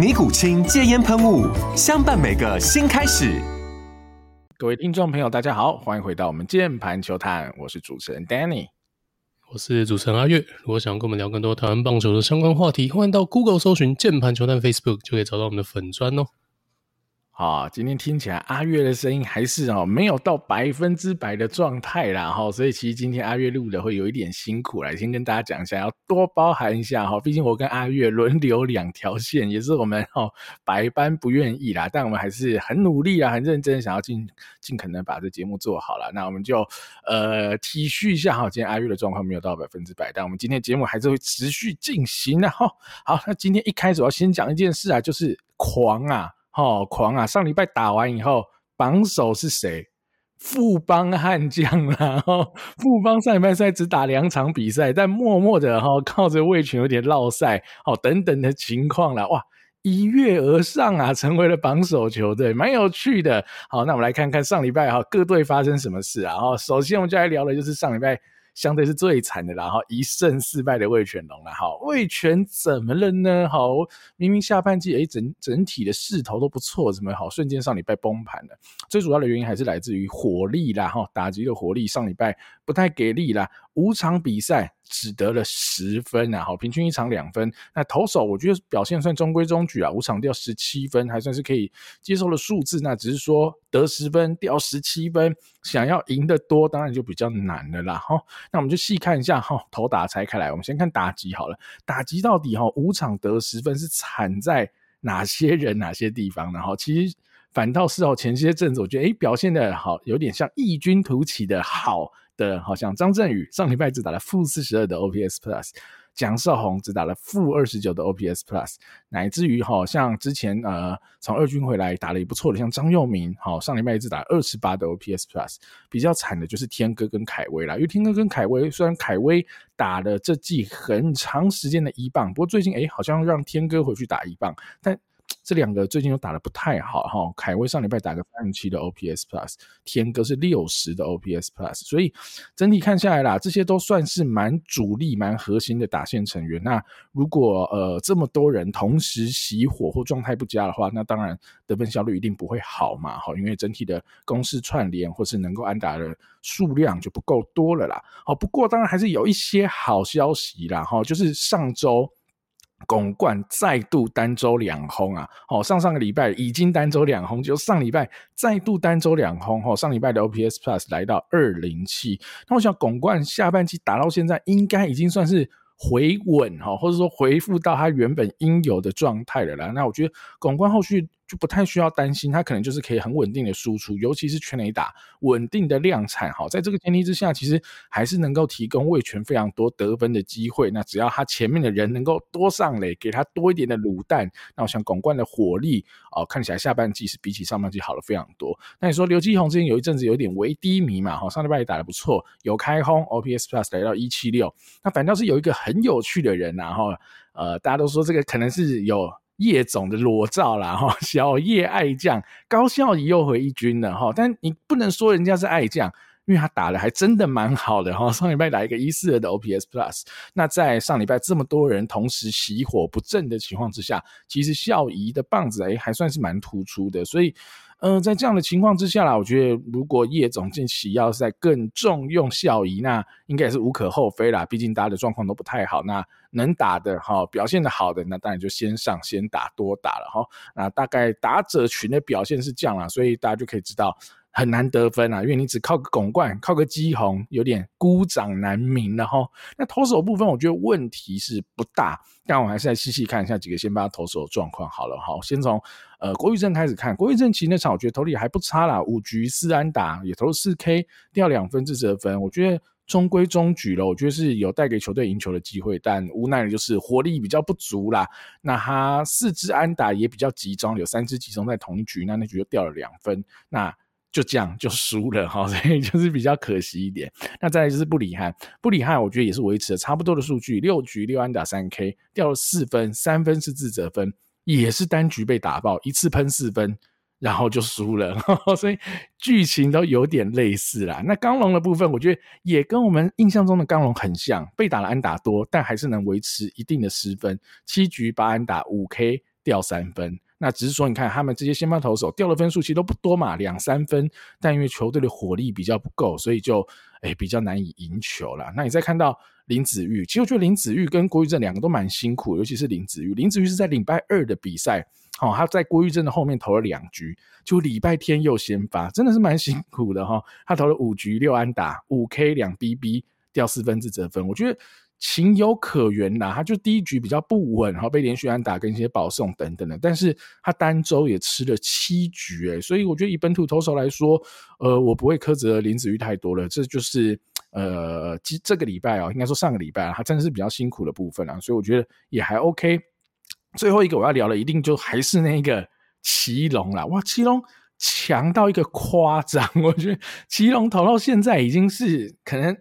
尼古清戒烟喷雾，相伴每个新开始。各位听众朋友，大家好，欢迎回到我们键盘球探，我是主持人 Danny，我是主持人阿月。如果想跟我们聊更多台湾棒球的相关话题，欢迎到 Google 搜寻键盘球探 Facebook，就可以找到我们的粉专哦。啊，今天听起来阿月的声音还是哦没有到百分之百的状态啦哈，所以其实今天阿月录的会有一点辛苦，来先跟大家讲一下，要多包涵一下哈，毕竟我跟阿月轮流两条线，也是我们哦百般不愿意啦，但我们还是很努力啊，很认真想要尽尽可能把这节目做好了，那我们就呃体恤一下哈，今天阿月的状况没有到百分之百，但我们今天节目还是会持续进行的哈。好，那今天一开始我要先讲一件事啊，就是狂啊。好、哦、狂啊！上礼拜打完以后，榜首是谁？富邦悍将啦！哈，富邦上礼拜赛只打两场比赛，但默默的哈、哦，靠着味全有点落赛，哦等等的情况啦，哇，一跃而上啊，成为了榜首球队，蛮有趣的。好，那我们来看看上礼拜哈各队发生什么事啊？哦，首先我们就来聊的就是上礼拜。相对是最惨的啦，哈，一胜四败的味全龙了，哈，味全怎么了呢？哈，明明下半季诶整整体的势头都不错，怎么好瞬间上礼拜崩盘了？最主要的原因还是来自于火力啦，哈，打击的火力上礼拜不太给力啦，五场比赛。只得了十分啊，好，平均一场两分。那投手我觉得表现算中规中矩啊，五场掉十七分，还算是可以接受的数字。那只是说得十分掉十七分，想要赢得多，当然就比较难了啦。哈，那我们就细看一下哈，投打拆开来，我们先看打击好了。打击到底哈，五场得十分是惨在哪些人哪些地方呢？哈，其实反倒是哦，前些阵子我觉得诶表现的好，有点像异军突起的好。的，好像张振宇上礼拜只打了负四十二的 OPS Plus，蒋少宏只打了负二十九的 OPS Plus，乃至于好像之前呃从二军回来打得也不错的，像张佑铭，好上礼拜一直打二十八的 OPS Plus，比较惨的就是天哥跟凯威啦，因为天哥跟凯威虽然凯威打了这季很长时间的一棒，不过最近诶好像让天哥回去打一棒，但。这两个最近都打得不太好哈，凯威上礼拜打个三十七的 OPS Plus，天哥是六十的 OPS Plus，所以整体看下来啦，这些都算是蛮主力、蛮核心的打线成员。那如果呃这么多人同时熄火或状态不佳的话，那当然得分效率一定不会好嘛，哈，因为整体的攻势串联或是能够安打的数量就不够多了啦。好，不过当然还是有一些好消息啦，哈，就是上周。巩冠再度单周两轰啊！好，上上个礼拜已经单周两轰，就上礼拜再度单周两轰。哈，上礼拜的 OPS Plus 来到二零七。那我想巩冠下半期打到现在，应该已经算是回稳哈，或者说回复到他原本应有的状态了啦。那我觉得巩冠后续。就不太需要担心，他可能就是可以很稳定的输出，尤其是全垒打稳定的量产。好，在这个前提之下，其实还是能够提供卫权非常多得分的机会。那只要他前面的人能够多上垒，给他多一点的卤蛋，那我想巩冠的火力哦，看起来下半季是比起上半季好了非常多。那你说刘基鸿之前有一阵子有点微低迷嘛？哈，上礼拜也打得不错，有开轰，OPS Plus 来到一七六。那反倒是有一个很有趣的人，然后呃，大家都说这个可能是有。叶总的裸照啦，哈，小叶爱将高孝仪又回一军了哈，但你不能说人家是爱将，因为他打的还真的蛮好的哈，上礼拜来一个一四二的 OPS Plus，那在上礼拜这么多人同时熄火不振的情况之下，其实孝仪的棒子诶还算是蛮突出的，所以。嗯、在这样的情况之下啦，我觉得如果叶总近期要是在更重用孝仪，那应该也是无可厚非啦。毕竟大家的状况都不太好，那能打的哈，表现的好的，那当然就先上先打多打了哈。那大概打者群的表现是这样啦，所以大家就可以知道，很难得分啊，因为你只靠个巩冠，靠个基红，有点孤掌难鸣了哈。那投手部分，我觉得问题是不大，但我还是来细细看一下几个先发投手的状况好了哈。先从呃郭玉正开始看，郭玉正其实那场我觉得投的也还不差啦，五局四安打，也投了四 K，掉两分自责分，我觉得中规中矩了。我觉得是有带给球队赢球的机会，但无奈的就是火力比较不足啦。那他四支安打也比较集中，有三支集中在同一局，那那局就掉了两分。那就这样就输了哈，所以就是比较可惜一点。那再来就是布里汉，布里汉我觉得也是维持了差不多的数据，六局六安打三 K，掉了四分，三分是自责分，也是单局被打爆，一次喷四分，然后就输了。所以剧情都有点类似啦。那刚龙的部分，我觉得也跟我们印象中的刚龙很像，被打了安打多，但还是能维持一定的失分，七局八安打五 K，掉三分。那只是说，你看他们这些先发投手掉的分数其实都不多嘛，两三分，但因为球队的火力比较不够，所以就诶、比较难以赢球啦。那你再看到林子玉，其实我觉得林子玉跟郭玉正两个都蛮辛苦，尤其是林子玉。林子玉是在礼拜二的比赛，哦，他在郭玉正的后面投了两局，就礼拜天又先发，真的是蛮辛苦的哈。他投了五局六安打五 K 两 BB 掉四分自责分，我觉得。情有可原啦，他就第一局比较不稳，然后被连续安打跟一些保送等等的，但是他单周也吃了七局，诶，所以我觉得以本土投手来说，呃，我不会苛责林子玉太多了，这就是呃，这这个礼拜啊，应该说上个礼拜啊，他真的是比较辛苦的部分啊，所以我觉得也还 OK。最后一个我要聊的，一定就还是那个奇隆啦，哇，奇隆强到一个夸张，我觉得奇隆投到现在已经是可能。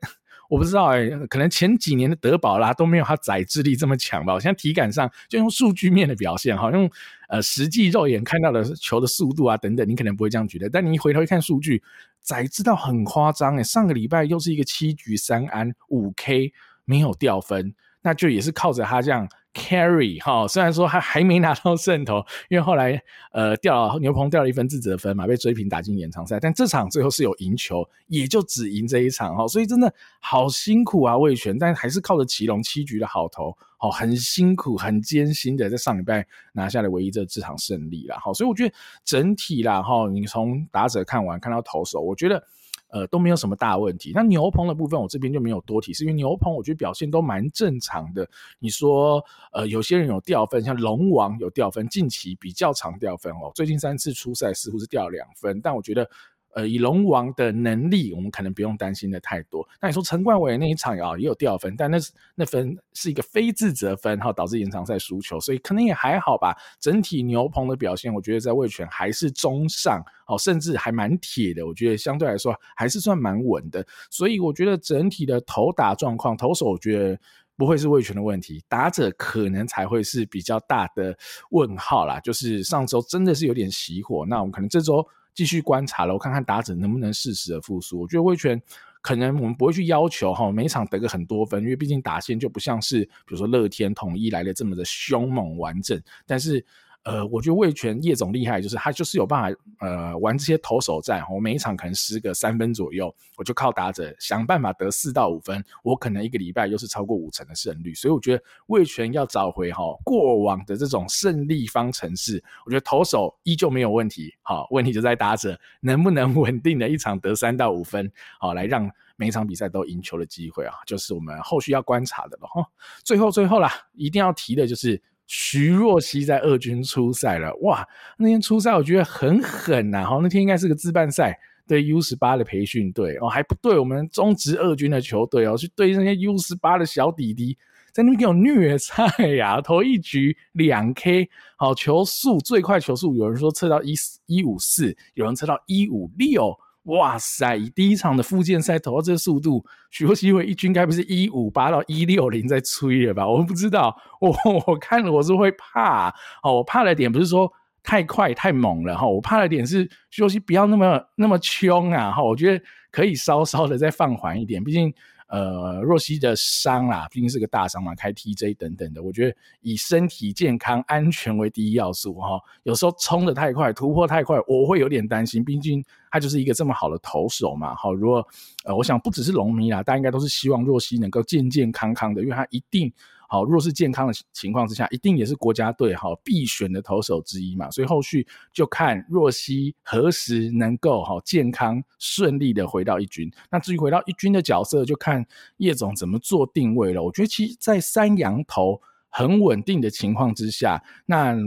我不知道哎、可能前几年的德保啦都没有他载质力这么强吧。我现在体感上就用数据面的表现，好用呃实际肉眼看到的球的速度啊等等，你可能不会这样觉得。但你一回头一看数据，宰制到很夸张哎。上个礼拜又是一个七局三安五 K 没有掉分，那就也是靠着他这样。Carry 哈，虽然说他还没拿到胜投，因为后来呃掉了牛棚掉了一分自责分嘛，被追平打进延长赛，但这场最后是有赢球，也就只赢这一场哈，所以真的好辛苦啊味全，但还是靠着奇隆七局的好投，好很辛苦很艰辛的在上礼拜拿下了唯一这这场胜利啦，好，所以我觉得整体啦哈，你从打者看完看到投手，我觉得。呃，都没有什么大问题。那牛棚的部分，我这边就没有多提，是因为牛棚我觉得表现都蛮正常的。你说，呃，有些人有掉分，像龙王有掉分，近期比较常掉分哦，最近三次出赛似乎是掉两分，但我觉得。呃，以龙王的能力，我们可能不用担心的太多。那你说陈冠伟那一场啊，也有掉分，但那是那分是一个非自责分，哈，导致延长赛输球，所以可能也还好吧。整体牛棚的表现，我觉得在味全还是中上，哦，甚至还蛮铁的。我觉得相对来说还是算蛮稳的。所以我觉得整体的投打状况，投手我觉得不会是味全的问题，打者可能才会是比较大的问号啦。就是上周真的是有点熄火，那我们可能这周。继续观察了，我看看打者能不能适时的复苏。我觉得威权可能我们不会去要求哈，每场得个很多分，因为毕竟打线就不像是比如说乐天统一来的这么的凶猛完整，但是。呃，我觉得味全叶总厉害，就是他就是有办法呃玩这些投手战，我每一场可能失个三分左右，我就靠打者想办法得四到五分，我可能一个礼拜又是超过五成的胜率，所以我觉得味全要找回哈过往的这种胜利方程式，我觉得投手依旧没有问题，好，问题就在打者能不能稳定的一场得三到五分，好，来让每一场比赛都赢球的机会啊，就是我们后续要观察的了哈。最后最后啦，一定要提的就是。徐若曦在二军出赛了，哇！那天出赛我觉得很狠呐，哈，那天应该是个自办赛，对 U 十八的培训队哦，还不对我们中职二军的球队哦，去对那些 U 十八的小弟弟，在那边给我虐菜呀，投一局两 K，好球速最快球速，有人说测到一一五四，有人测到一五六。哇塞！以第一场的附件赛投到这个速度，许若曦一军该不是一五八到一六零在吹了吧？我不知道，我 我看了我是会怕哦。我怕的点不是说太快太猛了哈，我怕的点是许若曦不要那么那么凶啊哈。我觉得可以稍稍的再放缓一点，毕竟。呃，若曦的伤啦，毕竟是个大伤嘛，开 TJ 等等的，我觉得以身体健康、安全为第一要素哈。有时候冲的太快，突破太快，我会有点担心。毕竟他就是一个这么好的投手嘛。好，如果呃，我想不只是龙迷啦，大家应该都是希望若曦能够健健康康的，因为他一定好，若是健康的情况之下，一定也是国家队好必选的投手之一嘛。所以后续就看若曦何时能够好健康顺利的回到一军。那至于回到一军的角色，就看叶总怎么做定位了。我觉得其实，在三洋投很稳定的情况之下，那。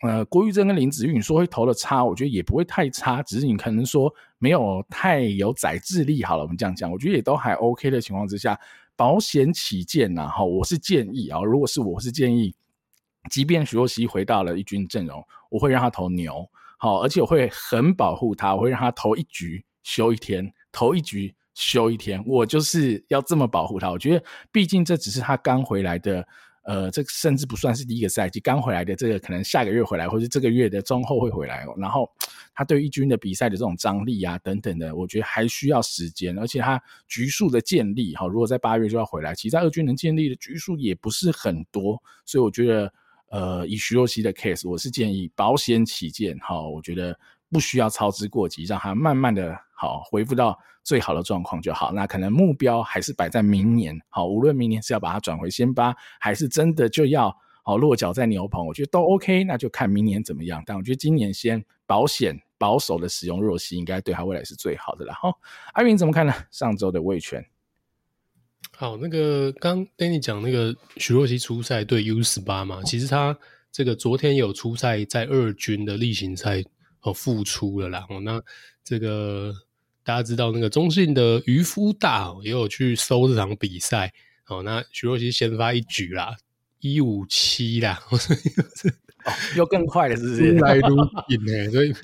呃，郭玉珍跟林子玉，你说会投的差，我觉得也不会太差，只是你可能说没有太有宰制力。好了，我们这样讲，我觉得也都还 OK 的情况之下，保险起见呐，哈，我是建议啊，如果是我是建议，即便许若曦回到了一军阵容，我会让他投牛，好，而且我会很保护他，我会让他投一局休一天，投一局休一天，我就是要这么保护他。我觉得，毕竟这只是他刚回来的。呃，这甚至不算是第一个赛季刚回来的，这个可能下个月回来，或者这个月的中后会回来哦。然后他对一军的比赛的这种张力啊等等的，我觉得还需要时间。而且他局数的建立，哈，如果在八月就要回来，其实在二军能建立的局数也不是很多。所以我觉得，呃，以徐若曦的 case，我是建议保险起见，哈，我觉得不需要操之过急，让他慢慢的好恢复到。最好的状况就好，那可能目标还是摆在明年。好，无论明年是要把它转回先发，还是真的就要好落脚在牛棚，我觉得都 OK。那就看明年怎么样。但我觉得今年先保险保守的使用若曦，应该对他未来是最好的了。好，阿云怎么看呢？上周的味全。好，那个刚 Danny 讲那个徐若曦出赛对 U 十八嘛，其实他这个昨天有出赛在二军的例行赛哦复出了啦。哦，那这个。大家知道那个中信的渔夫大也有去搜这场比赛哦。那徐若曦先发一局啦，一五七啦，哦，又更快了，是不是？来如影呢，所以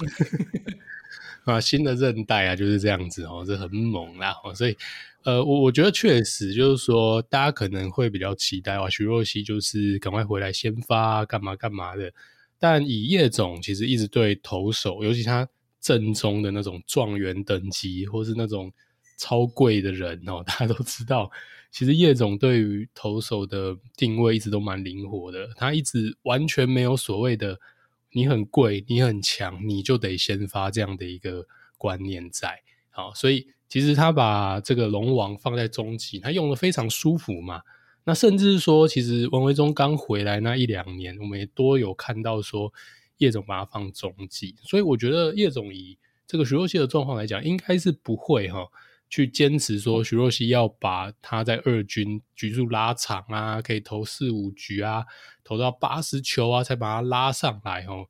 啊，新的韧带啊就是这样子哦，这很猛啦哦。所以呃，我我觉得确实就是说，大家可能会比较期待啊，徐若曦就是赶快回来先发干嘛干嘛的。但以叶总其实一直对投手，尤其他。正宗的那种状元等级，或是那种超贵的人哦，大家都知道，其实叶总对于投手的定位一直都蛮灵活的，他一直完全没有所谓的你很贵、你很强，你就得先发这样的一个观念在。好，所以其实他把这个龙王放在中继，他用得非常舒服嘛。那甚至是说，其实王维忠刚回来那一两年，我们也多有看到说。叶总把它放中继，所以我觉得叶总以这个徐若曦的状况来讲，应该是不会哈去坚持说徐若曦要把他在二军局数拉长啊，可以投四五局啊，投到八十球啊，才把他拉上来哦。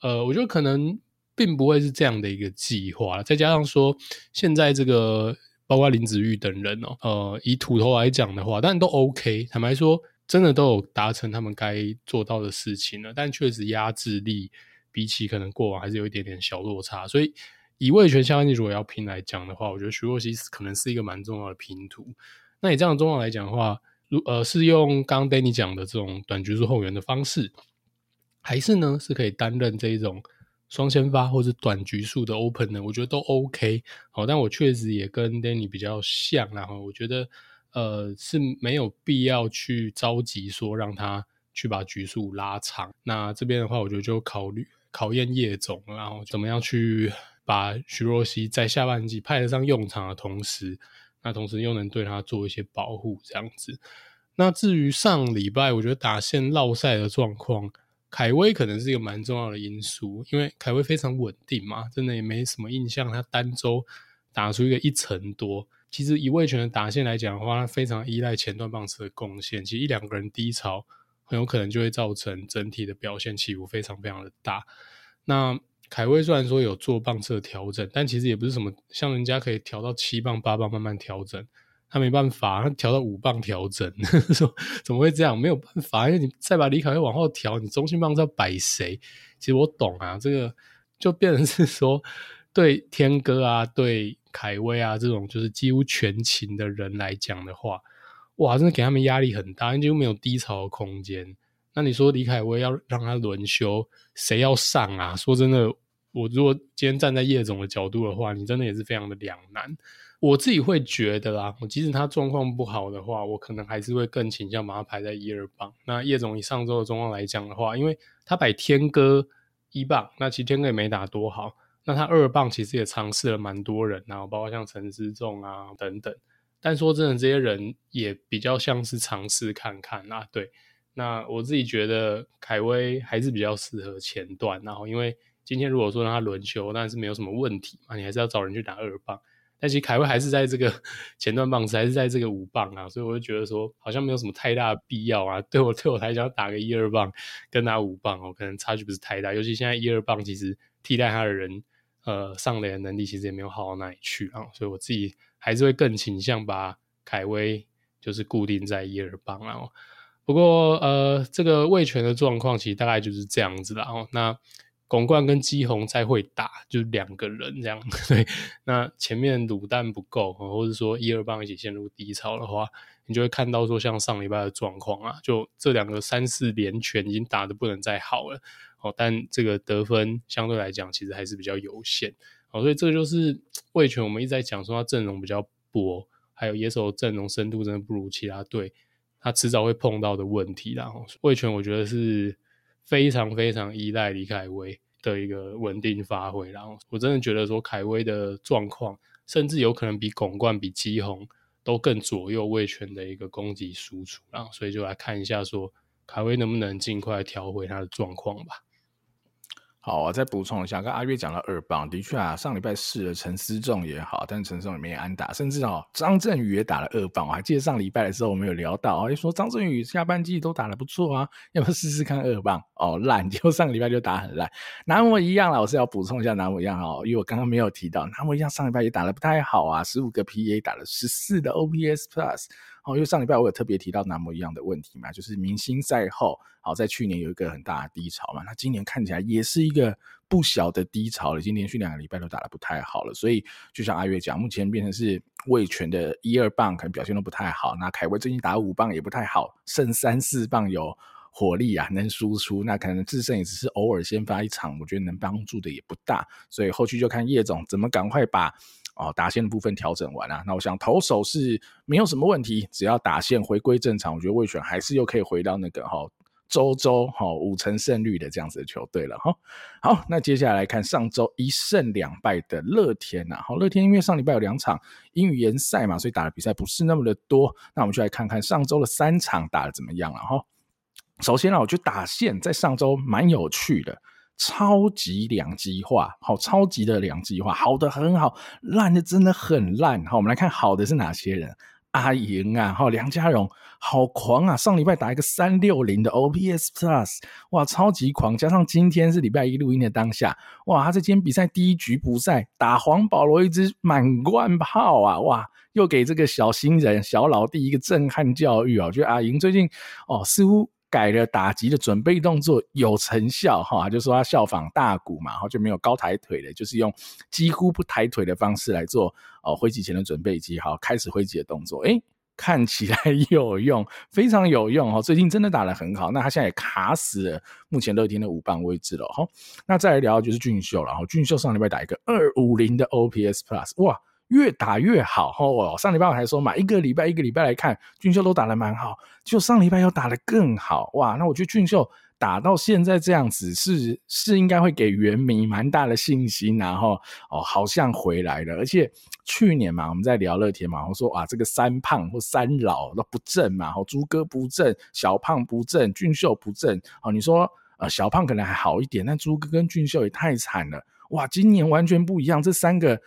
呃，我觉得可能并不会是这样的一个计划。再加上说，现在这个包括林子玉等人哦，呃，以土头来讲的话，当然都 OK。坦白说。真的都有达成他们该做到的事情了，但确实压制力比起可能过往还是有一点点小落差。所以以味全下半季如果要拼来讲的话，我觉得徐若曦可能是一个蛮重要的拼图。那以这样的状况来讲的话，如呃是用刚刚 Danny 讲的这种短局数后援的方式，还是呢是可以担任这一种双先发或者短局数的 open 呢？我觉得都 OK。好，但我确实也跟 Danny 比较像，然后我觉得。呃，是没有必要去着急说让他去把局数拉长。那这边的话，我觉得就考虑考验叶总，然后怎么样去把徐若曦在下半季派得上用场的同时，那同时又能对他做一些保护，这样子。那至于上礼拜，我觉得打线落赛的状况，凯威可能是一个蛮重要的因素，因为凯威非常稳定嘛，真的也没什么印象，他单周打出一个一成多。其实以味全的打线来讲的话，他非常依赖前段棒次的贡献。其实一两个人低潮，很有可能就会造成整体的表现起伏非常非常的大。那凯威虽然说有做棒次的调整，但其实也不是什么像人家可以调到七棒八棒慢慢调整，他没办法，他调到五棒调整，说怎么会这样？没有办法，因为你再把李凯威往后调，你中心棒是要摆谁？其实我懂啊，这个就变成是说对天哥啊，对。凯威啊，这种就是几乎全勤的人来讲的话，哇，真的给他们压力很大，几乎没有低潮的空间。那你说李凯威要让他轮休，谁要上啊？说真的，我如果今天站在叶总的角度的话，你真的也是非常的两难。我自己会觉得啦，我即使他状况不好的话，我可能还是会更倾向把他排在一二棒。那叶总以上周的状况来讲的话，因为他摆天哥一棒，那其实天哥也没打多好。那他二棒其实也尝试了蛮多人，然后包括像陈思仲啊等等。但说真的，这些人也比较像是尝试看看啊。对，那我自己觉得凯威还是比较适合前段，然后因为今天如果说让他轮休，但是没有什么问题嘛，你还是要找人去打二棒。但其实凯威还是在这个 前段棒次，还是在这个五棒啊，所以我就觉得说好像没有什么太大的必要啊。对我对我来讲，打个一二棒跟打五棒哦，可能差距不是太大。尤其现在一二棒其实替代他的人，呃，上垒的能力其实也没有好到哪里去啊。所以我自己还是会更倾向把凯威就是固定在一二棒啊。不过呃，这个味全的状况其实大概就是这样子啦。哦，那。巩冠跟基宏再会打，就两个人这样。对，那前面卤蛋不够，或者说一二棒一起陷入低潮的话，你就会看到说像上礼拜的状况啊，就这两个三四连拳已经打得不能再好了。哦，但这个得分相对来讲其实还是比较有限。哦，所以这就是 味全我们一直在讲说他阵容比较薄，还有野手阵容深度真的不如其他队，他迟早会碰到的问题。然后味全我觉得是。非常非常依赖李凯威的一个稳定发挥，然后我真的觉得说凯威的状况，甚至有可能比巩冠、比基宏都更左右味全的一个攻击输出，然后所以就来看一下说凯威能不能尽快调回他的状况吧。好，我再补充一下，跟阿月讲了二棒，的确啊，上礼拜试了陈思仲也好，但是陈思仲也没安打，甚至哦，张振宇也打了二棒。我还记得上礼拜的时候，我们有聊到，哎，说张振宇下半季都打得不错啊，要不要试试看二棒？哦，烂，结果上礼拜就打很烂。南摩一样啦，我是要补充一下南摩一样哦，因为我刚刚没有提到，南摩一样上礼拜也打得不太好啊，十五个 PA 打了十四的 OPS Plus。哦，因为上礼拜我有特别提到南摩一样的问题嘛，就是明星赛后，好在去年有一个很大的低潮嘛，那今年看起来也是一个不小的低潮了，已经连续两个礼拜都打得不太好了，所以就像阿月讲，目前变成是味全的一二棒可能表现都不太好，那凯威最近打五棒也不太好，剩三四棒有火力啊，能输出，那可能智胜也只是偶尔先发一场，我觉得能帮助的也不大，所以后续就看叶总怎么赶快把。哦，打线的部分调整完，啊，那我想投手是没有什么问题，只要打线回归正常，我觉得味全还是又可以回到那个哈周周哈五成胜率的这样子的球队了哈。好，那接下来看上周一胜两败的乐天呐，好，乐天因为上礼拜有两场英语联赛嘛，所以打的比赛不是那么的多，那我们就来看看上周的三场打的怎么样了哈。首先呢，我觉得打线在上周蛮有趣的。超级两极化，好，超级的两极化，好的很好，烂的真的很烂。好，我们来看好的是哪些人？阿莹啊，好，梁家荣，好狂啊！上礼拜打一个三六零的 OPS Plus，哇，超级狂！加上今天是礼拜一录音的当下，哇，他在今天比赛第一局不赛打黄保罗一支满贯炮啊，哇，又给这个小新人小老弟一个震撼教育啊！我觉得阿莹最近哦，似乎。改了打击的准备动作有成效哈，就说他效仿大谷嘛，然后就没有高抬腿的，就是用几乎不抬腿的方式来做哦挥击前的准备机，好开始挥击的动作，诶看起来有用，非常有用哦，最近真的打得很好，那他现在也卡死了目前乐天的五棒位置了哈，那再来聊就是俊秀了哈，俊秀上礼拜打一个二五零的 OPS Plus，哇！越打越好哦！上礼拜我还说嘛，一个礼拜一个礼拜来看，俊秀都打得蛮好，就上礼拜又打得更好哇！那我觉得俊秀打到现在这样子是，是应该会给原迷蛮大的信心，然后哦，好像回来了。而且去年嘛，我们在聊乐天嘛，我说啊，这个三胖或三老都不正嘛，哦，猪哥不正，小胖不正，俊秀不正哦。你说呃，小胖可能还好一点，但朱哥跟俊秀也太惨了哇！今年完全不一样，这三个。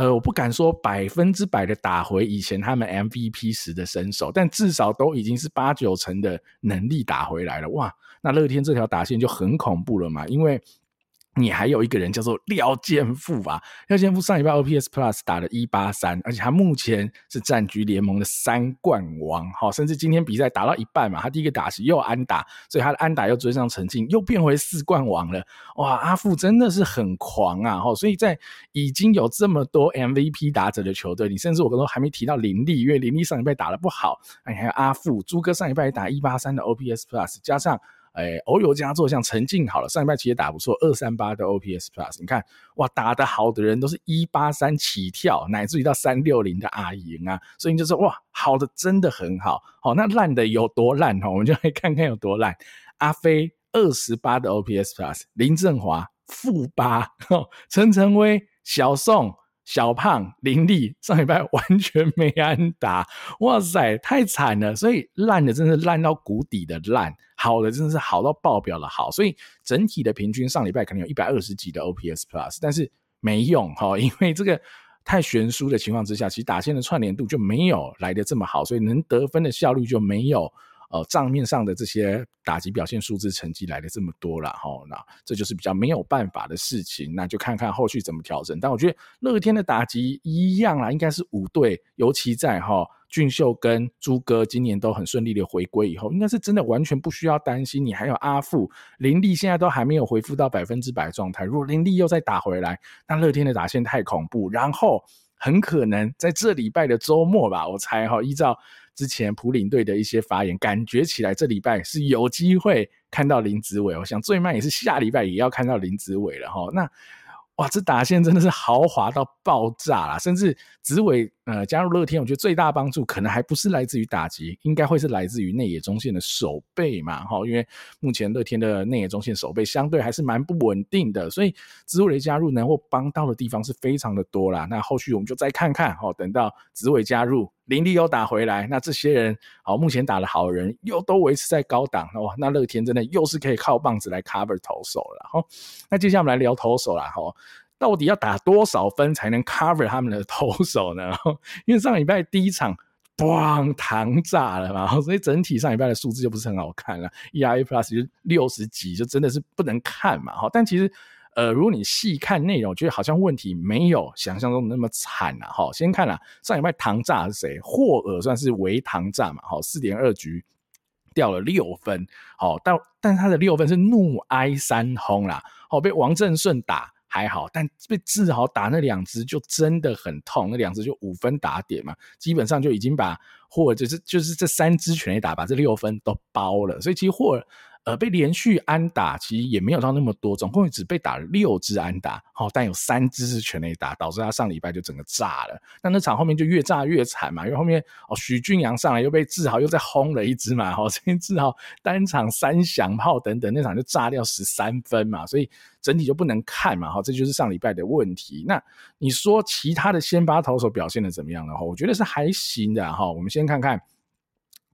呃，我不敢说百分之百的打回以前他们 MVP 时的身手，但至少都已经是八九成的能力打回来了。哇，那乐天这条打线就很恐怖了嘛，因为。你还有一个人叫做廖健富啊，廖健富上礼拜 OPS Plus 打了一八三，而且他目前是战局联盟的三冠王，好，甚至今天比赛打到一半嘛，他第一个打席又安打，所以他的安打又追上陈进，又变回四冠王了。哇，阿富真的是很狂啊！哈，所以在已经有这么多 MVP 打者的球队，你甚至我刚刚还没提到林立，因为林立上礼拜打得不好，哎，还有阿富，朱哥上礼拜打一八三的 OPS Plus，加上。哎，偶有佳作，像陈静好了，上一拜其实也打不错，二三八的 OPS Plus，你看哇，打得好的人都是一八三起跳，乃至于到三六零的阿莹啊，所以你就说哇，好的真的很好，好，那烂的有多烂哈，我们就来看看有多烂。阿飞二十八的 OPS Plus，林振华负八，陈晨威小宋。小胖林立上礼拜完全没安打，哇塞，太惨了！所以烂的真的是烂到谷底的烂，好的真的是好到爆表的好。所以整体的平均上礼拜可能有一百二十几的 OPS Plus，但是没用哈，因为这个太悬殊的情况之下，其实打线的串联度就没有来得这么好，所以能得分的效率就没有。呃，账面上的这些打击表现数字成绩来的这么多了哈，那这就是比较没有办法的事情，那就看看后续怎么调整。但我觉得乐天的打击一样啦，应该是五队，尤其在哈俊秀跟朱哥今年都很顺利的回归以后，应该是真的完全不需要担心。你还有阿富林立，现在都还没有恢复到百分之百状态，如果林立又再打回来，那乐天的打线太恐怖，然后很可能在这礼拜的周末吧，我猜哈，依照。之前普领队的一些发言，感觉起来这礼拜是有机会看到林子伟。我想最慢也是下礼拜也要看到林子伟了哈。那。哇，这打线真的是豪华到爆炸啦！甚至子伟呃加入乐天，我觉得最大帮助可能还不是来自于打击，应该会是来自于内野中线的守备嘛，哈，因为目前乐天的内野中线守备相对还是蛮不稳定的，所以子伟的加入能够帮到的地方是非常的多啦。那后续我们就再看看，哈，等到子伟加入，林立又打回来，那这些人好，目前打的好人又都维持在高档，哇，那乐天真的又是可以靠棒子来 cover 投手了，哈。那接下来我们来聊投手啦，哈。到底要打多少分才能 cover 他们的投手呢？因为上礼拜第一场，咣，糖炸了嘛，所以整体上礼拜的数字就不是很好看了，ERA Plus 就六十几，就真的是不能看嘛。但其实，呃，如果你细看内容，觉得好像问题没有想象中那么惨啊。哈，先看啦，上礼拜糖炸是谁？霍尔算是微糖炸嘛，好，四点二局掉了六分，好，但但他的六分是怒挨三轰啦，好，被王正顺打。还好，但被志豪打那两只就真的很痛，那两只就五分打点嘛，基本上就已经把或者、就是就是这三只全垒打把这六分都包了，所以其实霍尔。呃，被连续安打其实也没有到那么多，总共只被打了六支安打，好，但有三支是全垒打，导致他上礼拜就整个炸了。那那场后面就越炸越惨嘛，因为后面哦许俊阳上来又被志豪又再轰了一支嘛，好，这志豪单场三响炮等等，那场就炸掉十三分嘛，所以整体就不能看嘛，好，这就是上礼拜的问题。那你说其他的先发投手表现的怎么样呢？哈，我觉得是还行的哈。我们先看看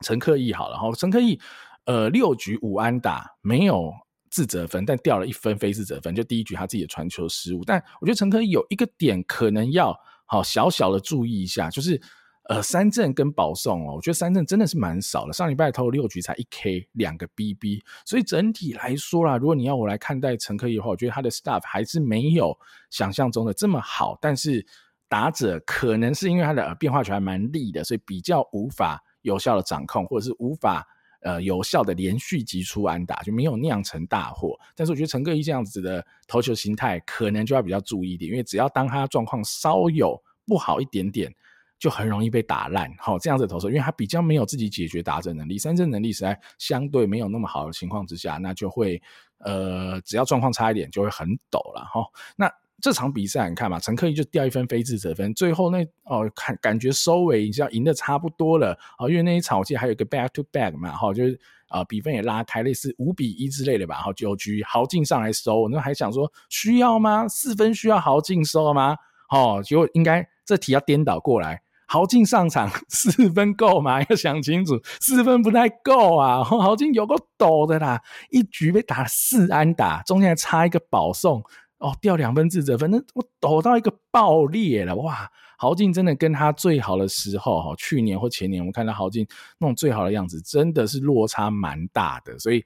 陈克义好了哈，陈克义。呃，六局五安打，没有自责分，但掉了一分非自责分，就第一局他自己的传球失误。但我觉得陈科有一个点可能要好小小的注意一下，就是呃三振跟保送哦，我觉得三振真的是蛮少的。上礼拜投了六局才一 K，两个 BB，所以整体来说啦，如果你要我来看待陈科的话，我觉得他的 stuff 还是没有想象中的这么好。但是打者可能是因为他的变化球还蛮利的，所以比较无法有效的掌控，或者是无法。呃，有效的连续击出安打就没有酿成大祸，但是我觉得陈克毅这样子的投球形态可能就要比较注意一点，因为只要当他状况稍有不好一点点，就很容易被打烂。好，这样子的投手，因为他比较没有自己解决打者能力，三振能力实在相对没有那么好的情况之下，那就会呃，只要状况差一点就会很抖了哈。那这场比赛你看嘛，陈克毅就掉一分非自责分，最后那哦看感觉收尾你知道赢得差不多了啊，因为那一场我记得还有一个 back to back 嘛，哈，就是啊比分也拉开，类似五比一之类的吧，然后九局豪进上来收，那还想说需要吗？四分需要豪进收吗？哦，结果应该这题要颠倒过来，豪进上场四分够吗？要想清楚，四分不太够啊，豪进有个抖的啦，一局被打四安打，中间还差一个保送。哦，掉两分自责分，那我抖到一个爆裂了哇！豪进真的跟他最好的时候哈，去年或前年，我们看到豪进那种最好的样子，真的是落差蛮大的。所以，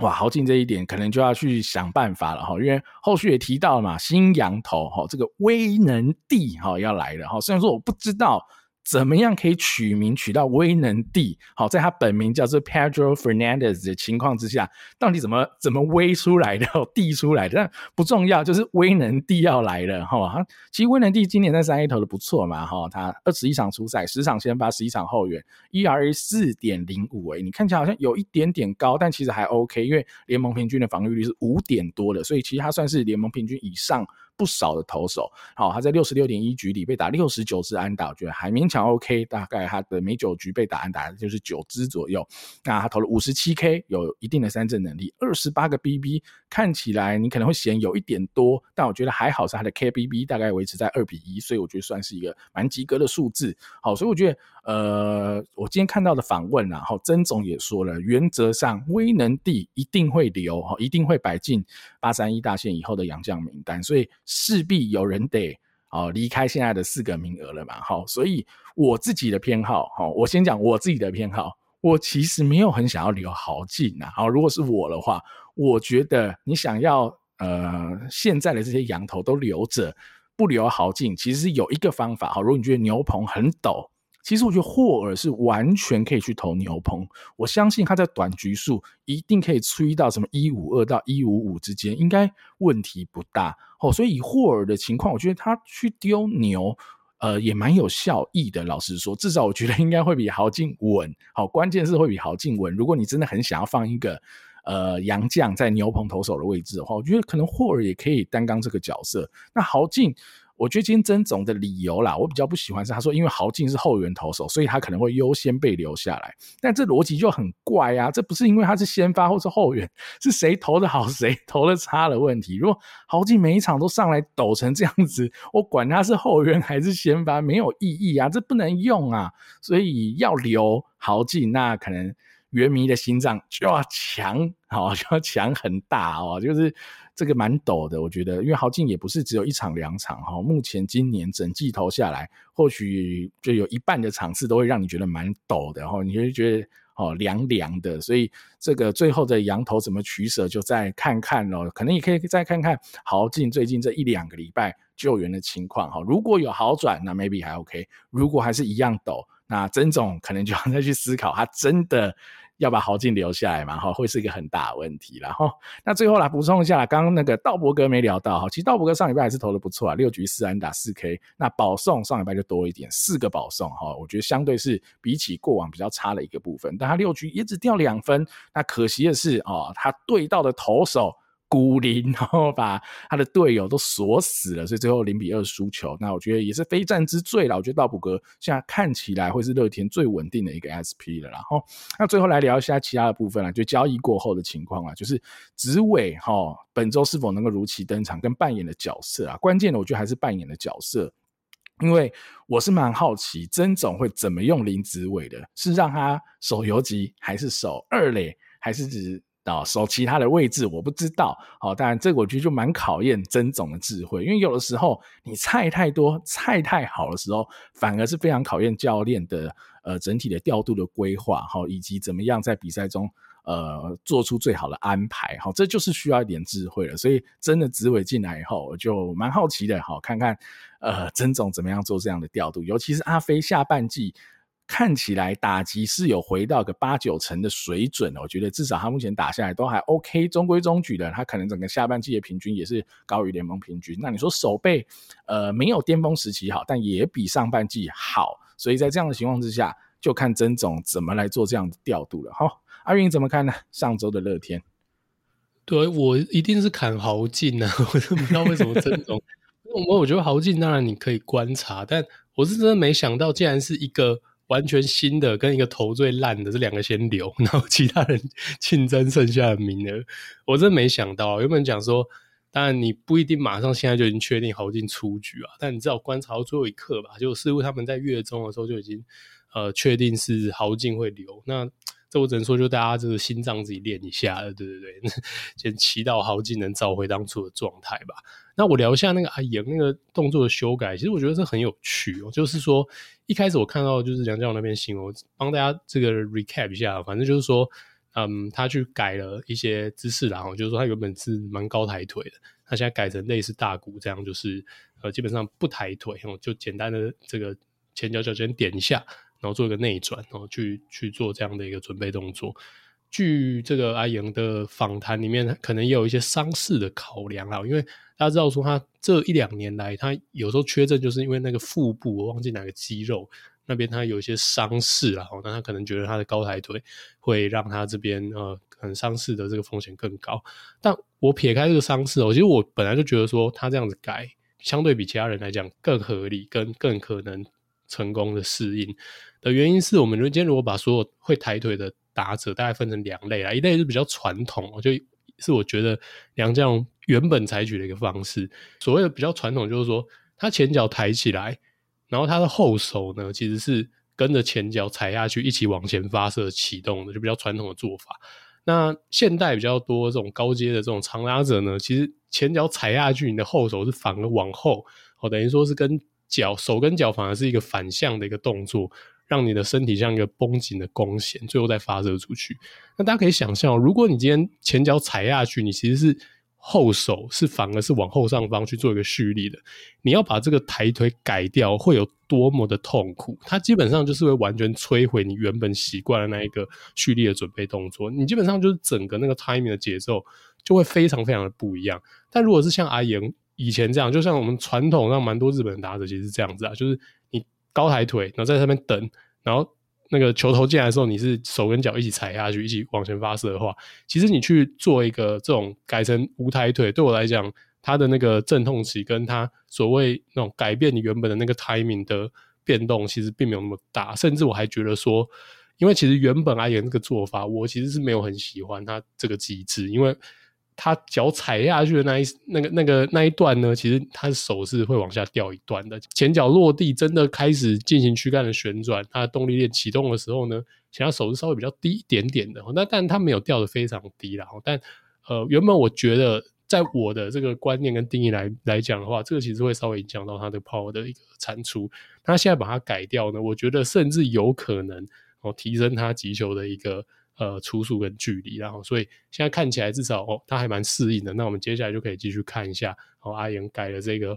哇，豪进这一点可能就要去想办法了哈，因为后续也提到了嘛，新羊头哈，这个威能帝哈要来了哈。虽然说我不知道。怎么样可以取名取到威能帝？好，在他本名叫做 Pedro Fernandez 的情况之下，到底怎么怎么威出来的，帝出来的？但不重要，就是威能帝要来了哈。其实威能帝今年在三 A 投的不错嘛哈，他二十一场出赛，十场先发，十一场后援，ERA 四点零五诶，你看起来好像有一点点高，但其实还 OK，因为联盟平均的防御率是五点多的，所以其实他算是联盟平均以上。不少的投手。好，他在六十六点一局里被打六十九支安打，我觉得还勉强 OK。大概他的每九局被打安打就是九支左右。那他投了五十七 K，有一定的三振能力，二十八个 BB，看起来你可能会嫌有一点多，但我觉得还好，是他的 KBB 大概维持在二比一，所以我觉得算是一个蛮及格的数字。好，所以我觉得，呃，我今天看到的访问啊，好，曾总也说了，原则上威能帝一定会留，一定会摆进八三一大线以后的洋将名单，所以势必有人得哦离开现在的四个名额了嘛。好，所以我自己的偏好，好，我先讲我自己的偏好，我其实没有很想要留豪进啊。好，如果是我的话，我觉得你想要呃现在的这些羊头都留着。不留豪进，其实有一个方法。好，如果你觉得牛棚很陡，其实我觉得霍尔是完全可以去投牛棚。我相信他在短局数一定可以吹到什么一五二到一五五之间，应该问题不大。哦，所以以霍尔的情况，我觉得他去丢牛，呃，也蛮有效益的。老实说，至少我觉得应该会比豪进稳。好，关键是会比豪进稳。如果你真的很想要放一个。呃，杨将在牛棚投手的位置的话，我觉得可能霍尔也可以担当这个角色。那豪进，我觉得今天曾总的理由啦，我比较不喜欢是他说，因为豪进是后援投手，所以他可能会优先被留下来。但这逻辑就很怪啊，这不是因为他是先发或是后援，是谁投的好谁投的差的问题。如果豪进每一场都上来抖成这样子，我管他是后援还是先发没有意义啊，这不能用啊。所以要留豪进，那可能。原迷的心脏就要强，好，就要强很大哦，就是这个蛮陡的，我觉得，因为豪进也不是只有一场两场哈，目前今年整季投下来，或许就有一半的场次都会让你觉得蛮陡的哈，你会觉得哦凉凉的，所以这个最后的羊头怎么取舍，就再看看咯，可能也可以再看看豪进最近这一两个礼拜救援的情况哈，如果有好转，那 maybe 还 OK，如果还是一样陡。那曾总可能就要 再去思考，他真的要把豪进留下来嘛？哈，会是一个很大的问题。然后，那最后来补充一下，刚刚那个道伯哥没聊到哈，其实道伯哥上礼拜还是投的不错啊，六局四安打四 K。那保送上礼拜就多一点，四个保送哈，我觉得相对是比起过往比较差的一个部分。但他六局也只掉两分，那可惜的是哦，他对到的投手。孤零，然后把他的队友都锁死了，所以最后零比二输球。那我觉得也是非战之罪了。我觉得道普格现在看起来会是乐天最稳定的一个 SP 了。然后，那最后来聊一下其他的部分了，就交易过后的情况啊，就是子伟哈本周是否能够如期登场跟扮演的角色啊？关键的我觉得还是扮演的角色，因为我是蛮好奇曾总会怎么用林子伟的，是让他守游击，还是守二垒，还是只？哦，守其他的位置我不知道，好，当然这个我觉得就蛮考验曾总的智慧，因为有的时候你菜太多、菜太好的时候，反而是非常考验教练的呃整体的调度的规划，好，以及怎么样在比赛中呃做出最好的安排，好，这就是需要一点智慧了。所以真的紫伟进来以后，我就蛮好奇的，好，看看呃曾总怎么样做这样的调度，尤其是阿飞下半季。看起来打击是有回到个八九成的水准，我觉得至少他目前打下来都还 OK，中规中矩的。他可能整个下半季的平均也是高于联盟平均。那你说守备，呃，没有巅峰时期好，但也比上半季好。所以在这样的情况之下，就看曾总怎么来做这样的调度了。好，阿云怎么看呢？上周的乐天，对，我一定是砍豪进啊！我都不知道为什么曾总，我我觉得豪进当然你可以观察，但我是真的没想到，竟然是一个。完全新的跟一个头最烂的这两个先留，然后其他人竞争剩下的名额，我真没想到。原本讲说，当然你不一定马上现在就已经确定豪进出局啊，但你至少观察到最后一刻吧。就似乎他们在月中的时候就已经呃确定是豪进会留。那这我只能说，就大家这个心脏自己练一下，对对对，先祈祷豪进能找回当初的状态吧。那我聊一下那个阿言那个动作的修改，其实我觉得这很有趣哦。就是说，一开始我看到就是梁教授那边新闻，帮大家这个 recap 一下。反正就是说，嗯，他去改了一些姿势，然后就是说他原本是蛮高抬腿的，他现在改成类似大鼓这样，就是呃基本上不抬腿，就简单的这个前脚脚尖点一下，然后做一个内转，然后去去做这样的一个准备动作。据这个阿莹的访谈里面，可能也有一些伤势的考量啊，因为。大家知道说他这一两年来，他有时候缺阵，就是因为那个腹部我忘记哪个肌肉，那边他有一些伤势啦，那他可能觉得他的高抬腿会让他这边呃很伤势的这个风险更高。但我撇开这个伤势，我其实我本来就觉得说他这样子改，相对比其他人来讲更合理，跟更可能成功的适应的原因是我们今天如果把所有会抬腿的打者大概分成两类啦，一类是比较传统，就是我觉得梁家荣原本采取的一个方式。所谓的比较传统，就是说他前脚抬起来，然后他的后手呢其实是跟着前脚踩下去一起往前发射启动的，就比较传统的做法。那现代比较多这种高阶的这种长拉者呢，其实前脚踩下去，你的后手是反而往后，哦，等于说是跟脚手跟脚反而是一个反向的一个动作，让你的身体像一个绷紧的弓弦，最后再发射出去。那大家可以想象，如果你今天前脚踩下去，你其实是后手是反而是往后上方去做一个蓄力的，你要把这个抬腿改掉，会有多么的痛苦？它基本上就是会完全摧毁你原本习惯的那一个蓄力的准备动作，你基本上就是整个那个 timing 的节奏就会非常非常的不一样。但如果是像阿言以前这样，就像我们传统上蛮多日本打者其实是这样子啊，就是高抬腿，然后在上面等，然后。那个球头进来的时候，你是手跟脚一起踩下去，一起往前发射的话，其实你去做一个这种改成无抬腿，对我来讲，它的那个阵痛期跟它所谓那种改变你原本的那个 timing 的变动，其实并没有那么大。甚至我还觉得说，因为其实原本而言那个做法，我其实是没有很喜欢它这个机制，因为。他脚踩下去的那一那个那个那一段呢，其实他的手是会往下掉一段的。前脚落地真的开始进行躯干的旋转，他的动力链启动的时候呢，其他手是稍微比较低一点点的。那但他没有掉的非常低啦。但呃，原本我觉得在我的这个观念跟定义来来讲的话，这个其实会稍微影响到他的 power 的一个产出。他现在把它改掉呢，我觉得甚至有可能哦提升他击球的一个。呃，初速跟距离，然后所以现在看起来至少哦，他还蛮适应的。那我们接下来就可以继续看一下，哦，阿言改了这个，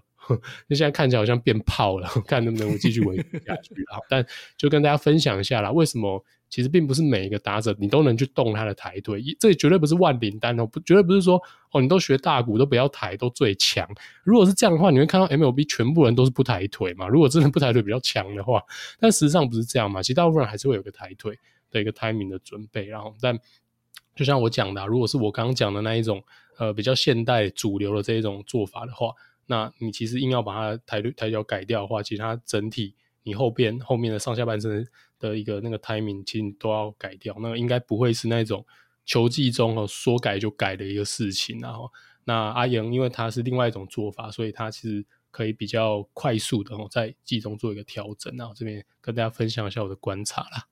那现在看起来好像变炮了，看能不能继续维持下去。好，但就跟大家分享一下啦，为什么其实并不是每一个打者你都能去动他的抬腿，这绝对不是万灵丹哦，不，绝对不是说哦，你都学大鼓都不要抬都最强。如果是这样的话，你会看到 MLB 全部人都是不抬腿嘛？如果真的不抬腿比较强的话，但实际上不是这样嘛？其实大部分人还是会有个抬腿。的一个 timing 的准备，然后但就像我讲的，如果是我刚刚讲的那一种呃比较现代主流的这一种做法的话，那你其实硬要把它抬抬脚改掉的话，其实它整体你后边后面的上下半身的一个那个 timing 其实你都要改掉，那应该不会是那种球季中哦说改就改的一个事情，然后那阿莹因为他是另外一种做法，所以他其实可以比较快速的在季中做一个调整，然后这边跟大家分享一下我的观察啦。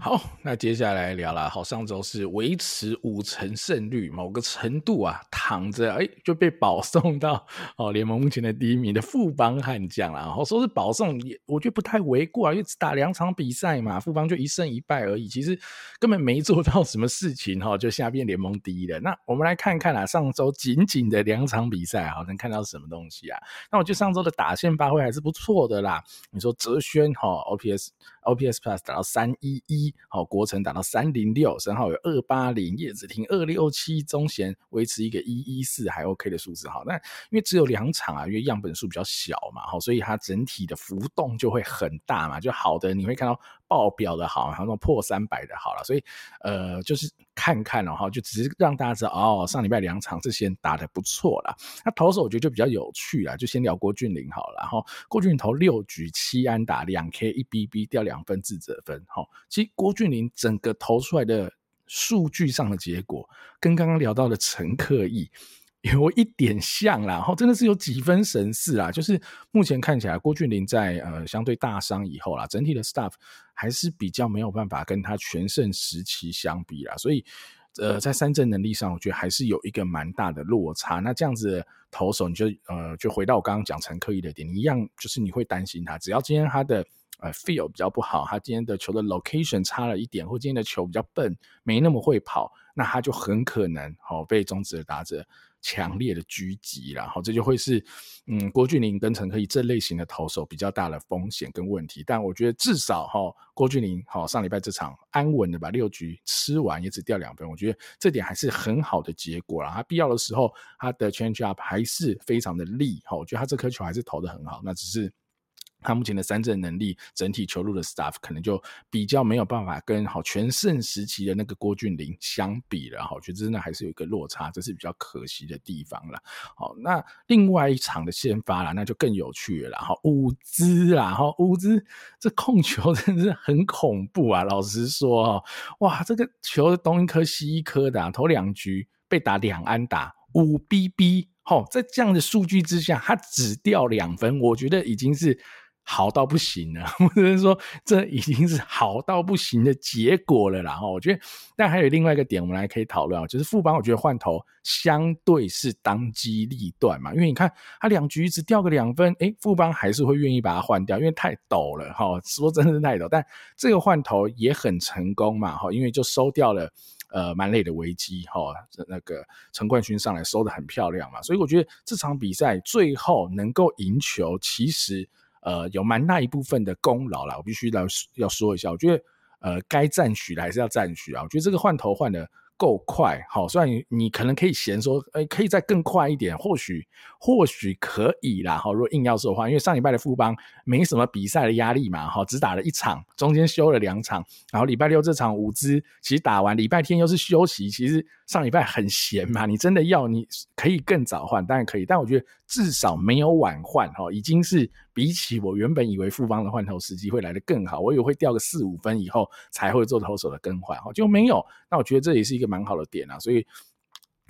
好，那接下来聊了。好，上周是维持五成胜率，某个程度啊，躺着哎就被保送到哦联盟目前的第一名的富邦悍将了。然后说是保送也，我觉得不太为过啊，因为只打两场比赛嘛，富邦就一胜一败而已，其实根本没做到什么事情哈，就下变联盟第一了。那我们来看看啊，上周仅仅的两场比赛啊，能看到什么东西啊？那我觉得上周的打线发挥还是不错的啦。你说哲轩哈，OPS OPS Plus 打到三一一。好，国城打到三零六，身后有二八零，叶子廷二六七，中贤维持一个一一四还 OK 的数字。好，那因为只有两场啊，因为样本数比较小嘛，好，所以它整体的浮动就会很大嘛。就好的，你会看到爆表的好，还有那种破三百的好了。所以呃，就是看看了哈，就只是让大家知道哦，上礼拜两场这些打得不错啦。那投手我觉得就比较有趣啦，就先聊郭俊霖好了。然后郭俊霖投六局七安打两 K 一 BB 掉两分自责分。好，其实郭俊霖整个投出来的数据上的结果，跟刚刚聊到的陈克义有一点像啦，然后真的是有几分神似啦。就是目前看起来，郭俊麟在呃相对大伤以后啦，整体的 staff 还是比较没有办法跟他全盛时期相比啦，所以呃在三振能力上，我觉得还是有一个蛮大的落差。那这样子投手，你就呃就回到我刚刚讲陈克益的点，你一样就是你会担心他，只要今天他的。呃，feel 比较不好，他今天的球的 location 差了一点，或今天的球比较笨，没那么会跑，那他就很可能、哦、被中止的打者强烈的狙击然后，这就会是嗯郭俊麟跟陈克义这类型的投手比较大的风险跟问题。但我觉得至少哈、郭俊麟好、上礼拜这场安稳的把六局吃完，也只掉两分，我觉得这点还是很好的结果啦。他必要的时候他的 change up 还是非常的利，哈，我觉得他这颗球还是投的很好，那只是。他目前的三振能力，整体球路的 staff 可能就比较没有办法跟好全盛时期的那个郭俊麟相比了哈，我觉得真的还是有一个落差，这是比较可惜的地方了。好，那另外一场的先发啦，那就更有趣了哈，伍兹啦哈，伍兹这控球 真的是很恐怖啊，老实说，哇，这个球东一颗西一颗的，头两局被打两安打五 BB，好，在这样的数据之下，他只掉两分，我觉得已经是。好到不行了，或者是说这已经是好到不行的结果了啦。哈，我觉得，但还有另外一个点，我们来可以讨论啊，就是富邦，我觉得换头相对是当机立断嘛，因为你看他两局只掉个两分，诶，富邦还是会愿意把它换掉，因为太抖了哈。说真的是太抖，但这个换头也很成功嘛，哈，因为就收掉了呃蛮累的危机哈，那个陈冠勋上来收得很漂亮嘛，所以我觉得这场比赛最后能够赢球，其实。呃，有蛮大一部分的功劳啦，我必须要要说一下，我觉得呃，该赞许的还是要赞许啊。我觉得这个换头换的够快，好，虽然你，可能可以嫌说，哎，可以再更快一点，或许或许可以啦，哈。如果硬要说的话，因为上礼拜的富邦没什么比赛的压力嘛，哈，只打了一场，中间休了两场，然后礼拜六这场伍兹其实打完，礼拜天又是休息，其实上礼拜很闲嘛。你真的要，你可以更早换，当然可以，但我觉得。至少没有晚换哈，已经是比起我原本以为富邦的换头时机会来的更好，我以为会掉个四五分以后才会做投手的更换哈，就没有。那我觉得这也是一个蛮好的点啊，所以。